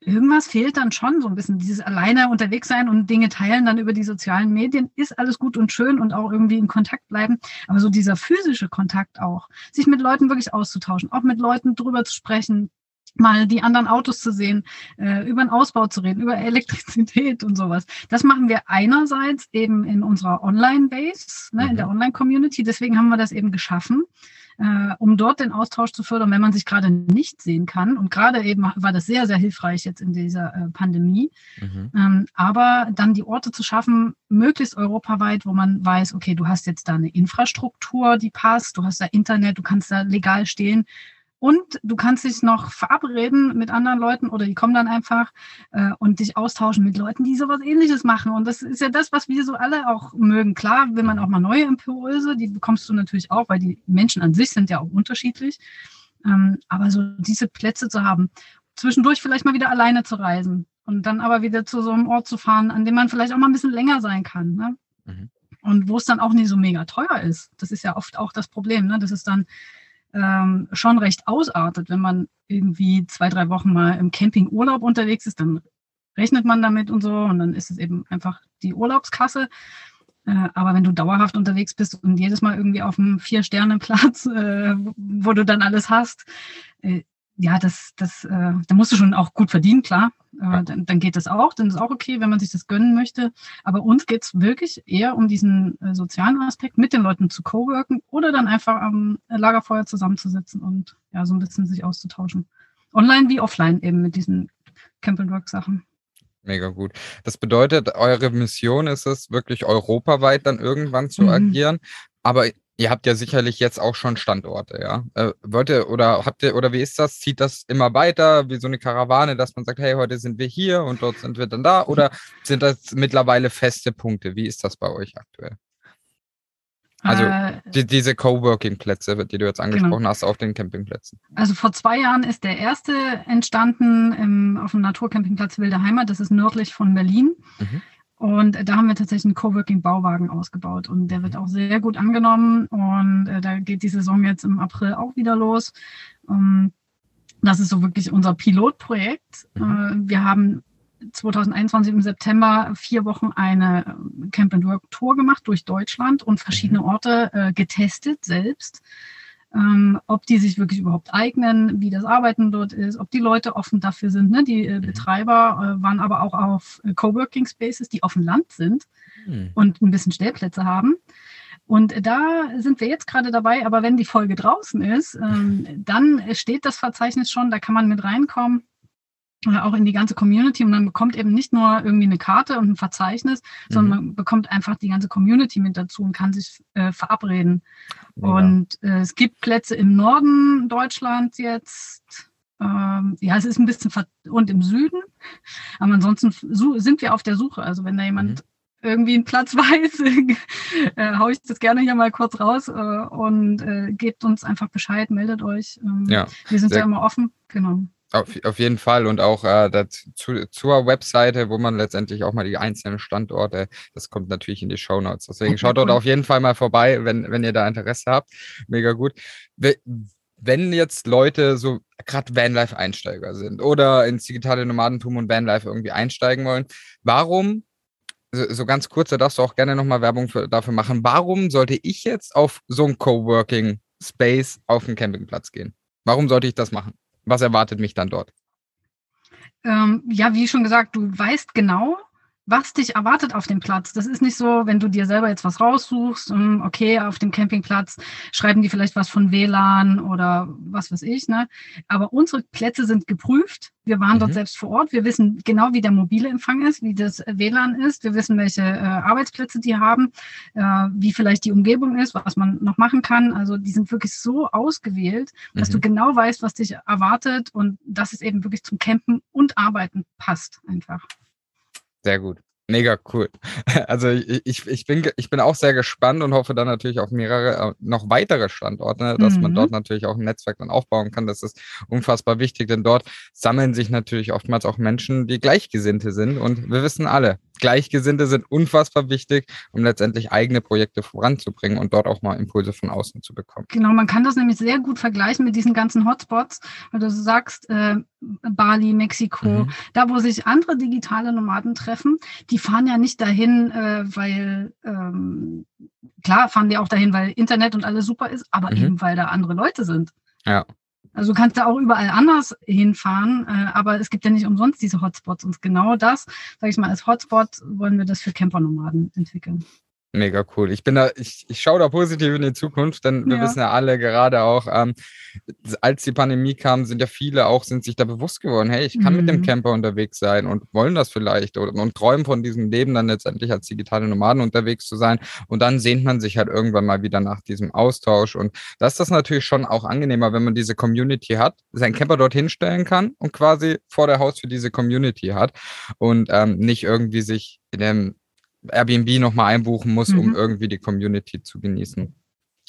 irgendwas fehlt dann schon so ein bisschen. Dieses alleine unterwegs sein und Dinge teilen dann über die sozialen Medien ist alles gut und schön und auch irgendwie in Kontakt bleiben. Aber so dieser physische Kontakt auch, sich mit Leuten wirklich auszutauschen, auch mit Leuten drüber zu sprechen, mal die anderen Autos zu sehen, äh, über den Ausbau zu reden, über Elektrizität und sowas. Das machen wir einerseits eben in unserer Online-Base, ne, in der mhm. Online-Community. Deswegen haben wir das eben geschaffen äh, um dort den Austausch zu fördern, wenn man sich gerade nicht sehen kann. Und gerade eben war das sehr, sehr hilfreich jetzt in dieser äh, Pandemie. Mhm. Ähm, aber dann die Orte zu schaffen, möglichst europaweit, wo man weiß, okay, du hast jetzt da eine Infrastruktur, die passt, du hast da Internet, du kannst da legal stehen und du kannst dich noch verabreden mit anderen Leuten oder die kommen dann einfach äh, und dich austauschen mit Leuten, die sowas ähnliches machen. Und das ist ja das, was wir so alle auch mögen. Klar, will man auch mal neue Impulse, die bekommst du natürlich auch, weil die Menschen an sich sind ja auch unterschiedlich. Ähm, aber so diese Plätze zu haben, zwischendurch vielleicht mal wieder alleine zu reisen und dann aber wieder zu so einem Ort zu fahren, an dem man vielleicht auch mal ein bisschen länger sein kann. Ne? Mhm. Und wo es dann auch nicht so mega teuer ist. Das ist ja oft auch das Problem, ne? Das ist dann ähm, schon recht ausartet. Wenn man irgendwie zwei, drei Wochen mal im Campingurlaub unterwegs ist, dann rechnet man damit und so und dann ist es eben einfach die Urlaubskasse. Äh, aber wenn du dauerhaft unterwegs bist und jedes Mal irgendwie auf einem Vier-Sterne-Platz, äh, wo du dann alles hast, äh, ja, das, das, äh, da musst du schon auch gut verdienen, klar. Äh, dann, dann geht das auch, dann ist auch okay, wenn man sich das gönnen möchte. Aber uns geht es wirklich eher um diesen äh, sozialen Aspekt, mit den Leuten zu coworken oder dann einfach am Lagerfeuer zusammenzusitzen und ja, so ein bisschen sich auszutauschen. Online wie offline eben mit diesen Camp and Work Sachen. Mega gut. Das bedeutet, eure Mission ist es, wirklich europaweit dann irgendwann zu mhm. agieren. Aber Ihr habt ja sicherlich jetzt auch schon Standorte, ja. Äh, wollt ihr oder habt ihr oder wie ist das? Zieht das immer weiter wie so eine Karawane, dass man sagt, hey, heute sind wir hier und dort sind wir dann da? Oder sind das mittlerweile feste Punkte? Wie ist das bei euch aktuell? Also äh, die, diese Coworking-Plätze, die du jetzt genau. angesprochen genau. hast, auf den Campingplätzen. Also vor zwei Jahren ist der erste entstanden im, auf dem Naturcampingplatz Wilde Heimat. Das ist nördlich von Berlin. Mhm. Und da haben wir tatsächlich einen Coworking-Bauwagen ausgebaut und der wird auch sehr gut angenommen und äh, da geht die Saison jetzt im April auch wieder los. Ähm, das ist so wirklich unser Pilotprojekt. Mhm. Äh, wir haben 2021 im September vier Wochen eine Camp and Work Tour gemacht durch Deutschland und verschiedene mhm. Orte äh, getestet selbst ähm, ob die sich wirklich überhaupt eignen, wie das Arbeiten dort ist, ob die Leute offen dafür sind. Ne? Die äh, mhm. Betreiber äh, waren aber auch auf äh, Coworking Spaces, die auf dem Land sind mhm. und ein bisschen Stellplätze haben. Und da sind wir jetzt gerade dabei, aber wenn die Folge draußen ist, ähm, dann steht das Verzeichnis schon, da kann man mit reinkommen auch in die ganze Community und man bekommt eben nicht nur irgendwie eine Karte und ein Verzeichnis, mhm. sondern man bekommt einfach die ganze Community mit dazu und kann sich äh, verabreden. Mega. Und äh, es gibt Plätze im Norden Deutschlands jetzt. Ähm, ja, es ist ein bisschen und im Süden. Aber ansonsten sind wir auf der Suche. Also wenn da jemand mhm irgendwie einen Platz weiß, äh, haue ich das gerne hier mal kurz raus äh, und äh, gebt uns einfach Bescheid, meldet euch. Ähm, ja, wir sind ja immer offen. Genau. Auf, auf jeden Fall und auch äh, dazu, zur Webseite, wo man letztendlich auch mal die einzelnen Standorte, das kommt natürlich in die Show Notes. Deswegen schaut dort auf jeden Fall mal vorbei, wenn, wenn ihr da Interesse habt. Mega gut. Wenn jetzt Leute so gerade Vanlife-Einsteiger sind oder ins digitale Nomadentum und Vanlife irgendwie einsteigen wollen, warum, so, ganz kurz, da darfst du auch gerne nochmal Werbung für, dafür machen, warum sollte ich jetzt auf so ein Coworking Space auf den Campingplatz gehen? Warum sollte ich das machen? Was erwartet mich dann dort? Ähm, ja, wie schon gesagt, du weißt genau, was dich erwartet auf dem Platz. Das ist nicht so, wenn du dir selber jetzt was raussuchst, hm, okay, auf dem Campingplatz schreiben die vielleicht was von WLAN oder was weiß ich, ne? Aber unsere Plätze sind geprüft. Wir waren mhm. dort selbst vor Ort. Wir wissen genau, wie der mobile Empfang ist, wie das WLAN ist. Wir wissen, welche äh, Arbeitsplätze die haben, äh, wie vielleicht die Umgebung ist, was man noch machen kann. Also die sind wirklich so ausgewählt, dass mhm. du genau weißt, was dich erwartet und dass es eben wirklich zum Campen und Arbeiten passt einfach. Sehr gut. Mega cool. Also ich, ich, bin, ich bin auch sehr gespannt und hoffe dann natürlich auf mehrere, äh, noch weitere Standorte, dass mhm. man dort natürlich auch ein Netzwerk dann aufbauen kann. Das ist unfassbar wichtig, denn dort sammeln sich natürlich oftmals auch Menschen, die Gleichgesinnte sind. Und wir wissen alle, Gleichgesinnte sind unfassbar wichtig, um letztendlich eigene Projekte voranzubringen und dort auch mal Impulse von außen zu bekommen. Genau, man kann das nämlich sehr gut vergleichen mit diesen ganzen Hotspots, weil du sagst, äh, Bali, Mexiko, mhm. da wo sich andere digitale Nomaden treffen, die fahren ja nicht dahin, äh, weil ähm, klar fahren die auch dahin, weil Internet und alles super ist, aber mhm. eben weil da andere Leute sind. Ja. Also du kannst da auch überall anders hinfahren, äh, aber es gibt ja nicht umsonst diese Hotspots. Und genau das, sage ich mal, als Hotspot wollen wir das für Campernomaden entwickeln. Mega cool. Ich bin da, ich, ich schaue da positiv in die Zukunft, denn wir ja. wissen ja alle gerade auch, ähm, als die Pandemie kam, sind ja viele auch, sind sich da bewusst geworden, hey, ich kann mhm. mit dem mhm. Camper unterwegs sein und wollen das vielleicht oder, und träumen von diesem Leben dann letztendlich als digitale Nomaden unterwegs zu sein. Und dann sehnt man sich halt irgendwann mal wieder nach diesem Austausch. Und das ist das natürlich schon auch angenehmer, wenn man diese Community hat, seinen Camper dorthin stellen kann und quasi vor der Haus für diese Community hat und ähm, nicht irgendwie sich in dem Airbnb nochmal einbuchen muss, mhm. um irgendwie die Community zu genießen.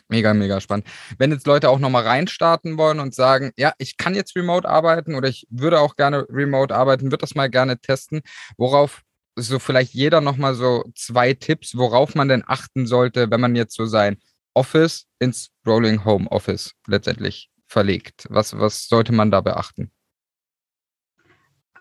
Mega, mega spannend. Wenn jetzt Leute auch nochmal reinstarten wollen und sagen, ja, ich kann jetzt remote arbeiten oder ich würde auch gerne remote arbeiten, würde das mal gerne testen, worauf so vielleicht jeder nochmal so zwei Tipps, worauf man denn achten sollte, wenn man jetzt so sein Office ins Rolling Home Office letztendlich verlegt. Was, was sollte man da beachten?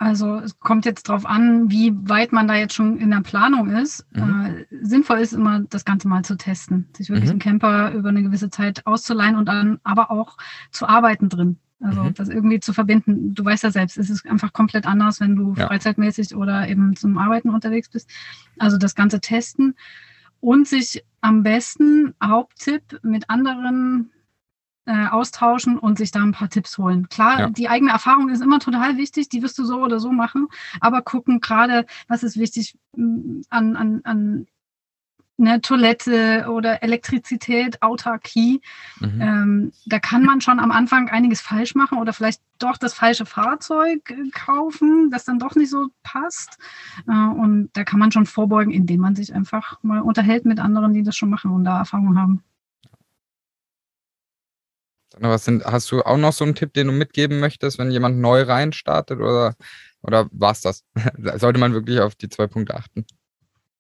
Also es kommt jetzt darauf an, wie weit man da jetzt schon in der Planung ist. Mhm. Äh, sinnvoll ist immer, das Ganze mal zu testen, sich wirklich mhm. einen Camper über eine gewisse Zeit auszuleihen und dann aber auch zu arbeiten drin. Also mhm. das irgendwie zu verbinden. Du weißt ja selbst, es ist einfach komplett anders, wenn du ja. freizeitmäßig oder eben zum Arbeiten unterwegs bist. Also das ganze Testen und sich am besten, Haupttipp, mit anderen äh, austauschen und sich da ein paar Tipps holen. Klar, ja. die eigene Erfahrung ist immer total wichtig, die wirst du so oder so machen, aber gucken gerade, was ist wichtig mm, an, an, an eine Toilette oder Elektrizität, Autarkie. Mhm. Ähm, da kann man schon am Anfang einiges falsch machen oder vielleicht doch das falsche Fahrzeug äh, kaufen, das dann doch nicht so passt. Äh, und da kann man schon vorbeugen, indem man sich einfach mal unterhält mit anderen, die das schon machen und da Erfahrung haben. Was sind, hast du auch noch so einen Tipp, den du mitgeben möchtest, wenn jemand neu reinstartet oder, oder war es das? Sollte man wirklich auf die zwei Punkte achten?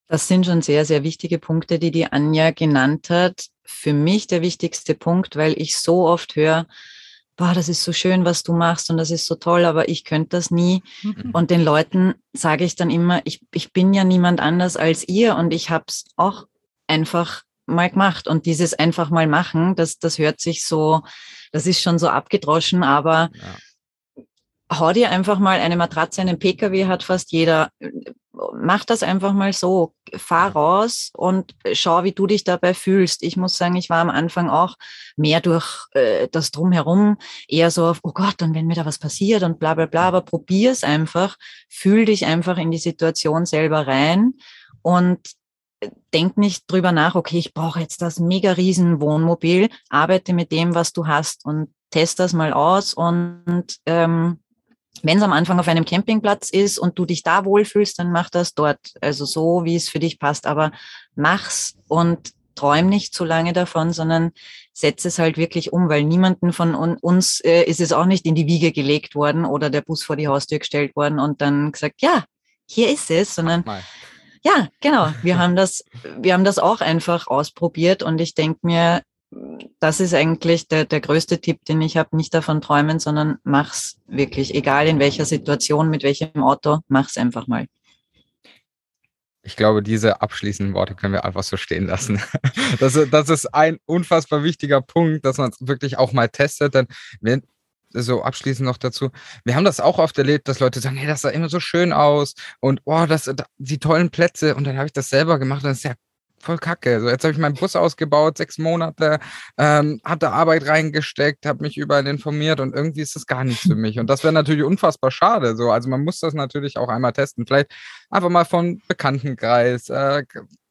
Das sind schon sehr, sehr wichtige Punkte, die die Anja genannt hat. Für mich der wichtigste Punkt, weil ich so oft höre, boah, das ist so schön, was du machst und das ist so toll, aber ich könnte das nie. Mhm. Und den Leuten sage ich dann immer, ich, ich bin ja niemand anders als ihr und ich habe es auch einfach mal gemacht. Und dieses einfach mal machen, das, das hört sich so, das ist schon so abgedroschen, aber ja. hau dir einfach mal eine Matratze, einen Pkw hat fast jeder mach das einfach mal so. Fahr raus und schau, wie du dich dabei fühlst. Ich muss sagen, ich war am Anfang auch mehr durch äh, das Drumherum eher so auf, oh Gott, und wenn mir da was passiert und bla bla bla, aber probier es einfach, fühl dich einfach in die Situation selber rein und denk nicht drüber nach, okay, ich brauche jetzt das mega riesen Wohnmobil, arbeite mit dem, was du hast und test das mal aus und ähm, wenn es am Anfang auf einem Campingplatz ist und du dich da wohlfühlst, dann mach das dort. Also so, wie es für dich passt. Aber mach's und träum nicht zu lange davon, sondern setz es halt wirklich um, weil niemanden von uns äh, ist es auch nicht in die Wiege gelegt worden oder der Bus vor die Haustür gestellt worden und dann gesagt, ja, hier ist es, sondern ja, genau. Wir haben das, wir haben das auch einfach ausprobiert und ich denke mir, das ist eigentlich der, der größte Tipp, den ich habe. Nicht davon träumen, sondern mach's wirklich. Egal in welcher Situation, mit welchem Auto, mach's einfach mal. Ich glaube, diese abschließenden Worte können wir einfach so stehen lassen. Das, das ist ein unfassbar wichtiger Punkt, dass man es wirklich auch mal testet. Denn wenn, so abschließend noch dazu. Wir haben das auch oft erlebt, dass Leute sagen, hey, das sah immer so schön aus und oh, das, die tollen Plätze. Und dann habe ich das selber gemacht und das ist ja voll kacke. So, jetzt habe ich meinen Bus ausgebaut, sechs Monate, ähm, hatte Arbeit reingesteckt, habe mich überall informiert und irgendwie ist das gar nichts für mich. Und das wäre natürlich unfassbar schade. So, also man muss das natürlich auch einmal testen. Vielleicht einfach mal von Bekanntenkreis. Äh,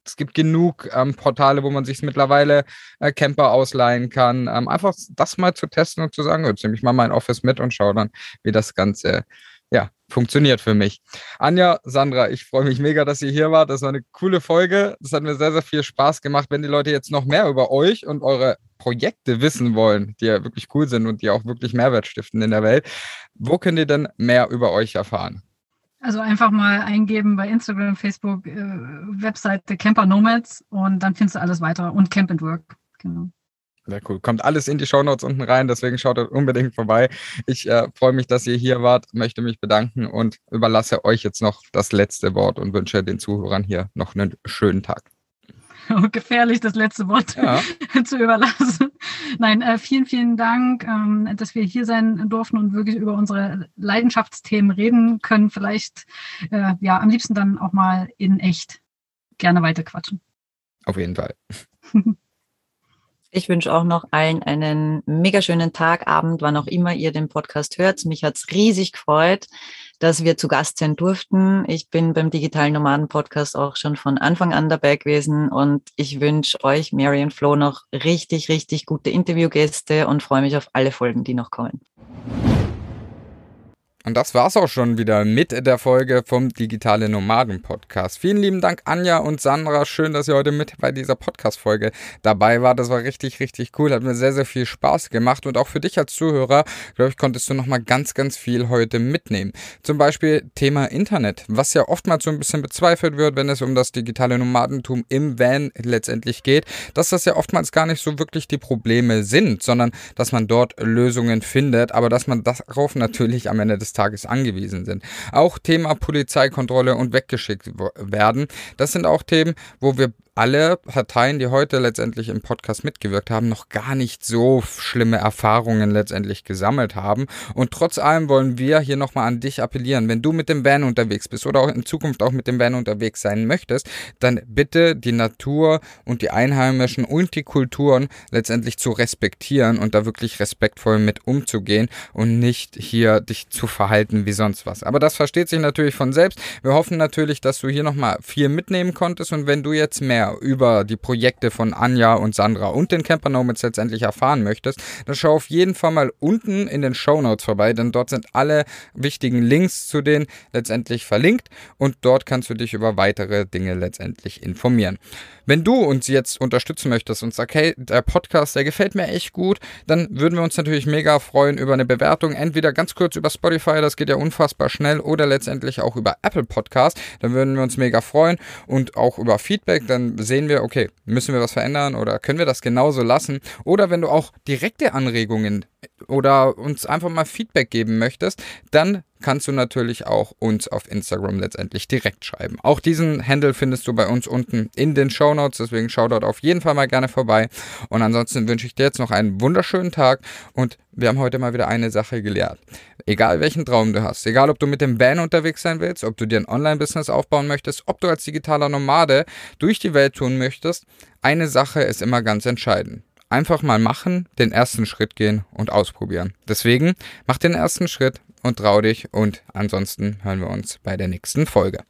es gibt genug ähm, Portale, wo man sich mittlerweile äh, Camper ausleihen kann. Ähm, einfach das mal zu testen und zu sagen, jetzt nehme ich mal mein Office mit und schaue dann, wie das Ganze ja, funktioniert für mich. Anja, Sandra, ich freue mich mega, dass ihr hier wart. Das war eine coole Folge. Das hat mir sehr, sehr viel Spaß gemacht. Wenn die Leute jetzt noch mehr über euch und eure Projekte wissen wollen, die ja wirklich cool sind und die auch wirklich Mehrwert stiften in der Welt, wo könnt ihr denn mehr über euch erfahren? Also einfach mal eingeben bei Instagram, Facebook, äh, Webseite Camper Nomads und dann findest du alles weiter und Camp and Work. Genau. Sehr cool. Kommt alles in die Shownotes unten rein, deswegen schaut unbedingt vorbei. Ich äh, freue mich, dass ihr hier wart, möchte mich bedanken und überlasse euch jetzt noch das letzte Wort und wünsche den Zuhörern hier noch einen schönen Tag. gefährlich, das letzte Wort ja. zu überlassen. Nein, äh, vielen, vielen Dank, ähm, dass wir hier sein durften und wirklich über unsere Leidenschaftsthemen reden können. Vielleicht, äh, ja, am liebsten dann auch mal in echt gerne weiter quatschen. Auf jeden Fall. Ich wünsche auch noch allen einen mega schönen Tag, Abend, wann auch immer ihr den Podcast hört. Mich hat's riesig gefreut, dass wir zu Gast sein durften. Ich bin beim Digitalen Nomaden Podcast auch schon von Anfang an dabei gewesen und ich wünsche euch, Mary und Flo, noch richtig, richtig gute Interviewgäste und freue mich auf alle Folgen, die noch kommen. Und das war's auch schon wieder mit der Folge vom Digitale Nomaden Podcast. Vielen lieben Dank, Anja und Sandra. Schön, dass ihr heute mit bei dieser Podcast-Folge dabei wart. Das war richtig, richtig cool. Hat mir sehr, sehr viel Spaß gemacht. Und auch für dich als Zuhörer, glaube ich, konntest du nochmal ganz, ganz viel heute mitnehmen. Zum Beispiel Thema Internet, was ja oftmals so ein bisschen bezweifelt wird, wenn es um das digitale Nomadentum im Van letztendlich geht, dass das ja oftmals gar nicht so wirklich die Probleme sind, sondern dass man dort Lösungen findet, aber dass man darauf natürlich am Ende des des Tages angewiesen sind. Auch Thema Polizeikontrolle und weggeschickt werden. Das sind auch Themen, wo wir alle Parteien, die heute letztendlich im Podcast mitgewirkt haben, noch gar nicht so schlimme Erfahrungen letztendlich gesammelt haben. Und trotz allem wollen wir hier nochmal an dich appellieren. Wenn du mit dem Van unterwegs bist oder auch in Zukunft auch mit dem Van unterwegs sein möchtest, dann bitte die Natur und die Einheimischen und die Kulturen letztendlich zu respektieren und da wirklich respektvoll mit umzugehen und nicht hier dich zu verhalten wie sonst was. Aber das versteht sich natürlich von selbst. Wir hoffen natürlich, dass du hier nochmal viel mitnehmen konntest und wenn du jetzt mehr über die Projekte von Anja und Sandra und den Camper Nomads letztendlich erfahren möchtest, dann schau auf jeden Fall mal unten in den Show Notes vorbei, denn dort sind alle wichtigen Links zu denen letztendlich verlinkt und dort kannst du dich über weitere Dinge letztendlich informieren. Wenn du uns jetzt unterstützen möchtest und sagst, hey, der Podcast, der gefällt mir echt gut, dann würden wir uns natürlich mega freuen über eine Bewertung, entweder ganz kurz über Spotify, das geht ja unfassbar schnell, oder letztendlich auch über Apple Podcast, dann würden wir uns mega freuen und auch über Feedback, dann sehen wir, okay, müssen wir was verändern oder können wir das genauso lassen? Oder wenn du auch direkte Anregungen oder uns einfach mal Feedback geben möchtest, dann kannst du natürlich auch uns auf Instagram letztendlich direkt schreiben. Auch diesen Handle findest du bei uns unten in den Show Notes, deswegen schau dort auf jeden Fall mal gerne vorbei. Und ansonsten wünsche ich dir jetzt noch einen wunderschönen Tag und wir haben heute mal wieder eine Sache gelehrt. Egal welchen Traum du hast, egal ob du mit dem Van unterwegs sein willst, ob du dir ein Online-Business aufbauen möchtest, ob du als digitaler Nomade durch die Welt tun möchtest, eine Sache ist immer ganz entscheidend einfach mal machen, den ersten Schritt gehen und ausprobieren. Deswegen mach den ersten Schritt und trau dich und ansonsten hören wir uns bei der nächsten Folge.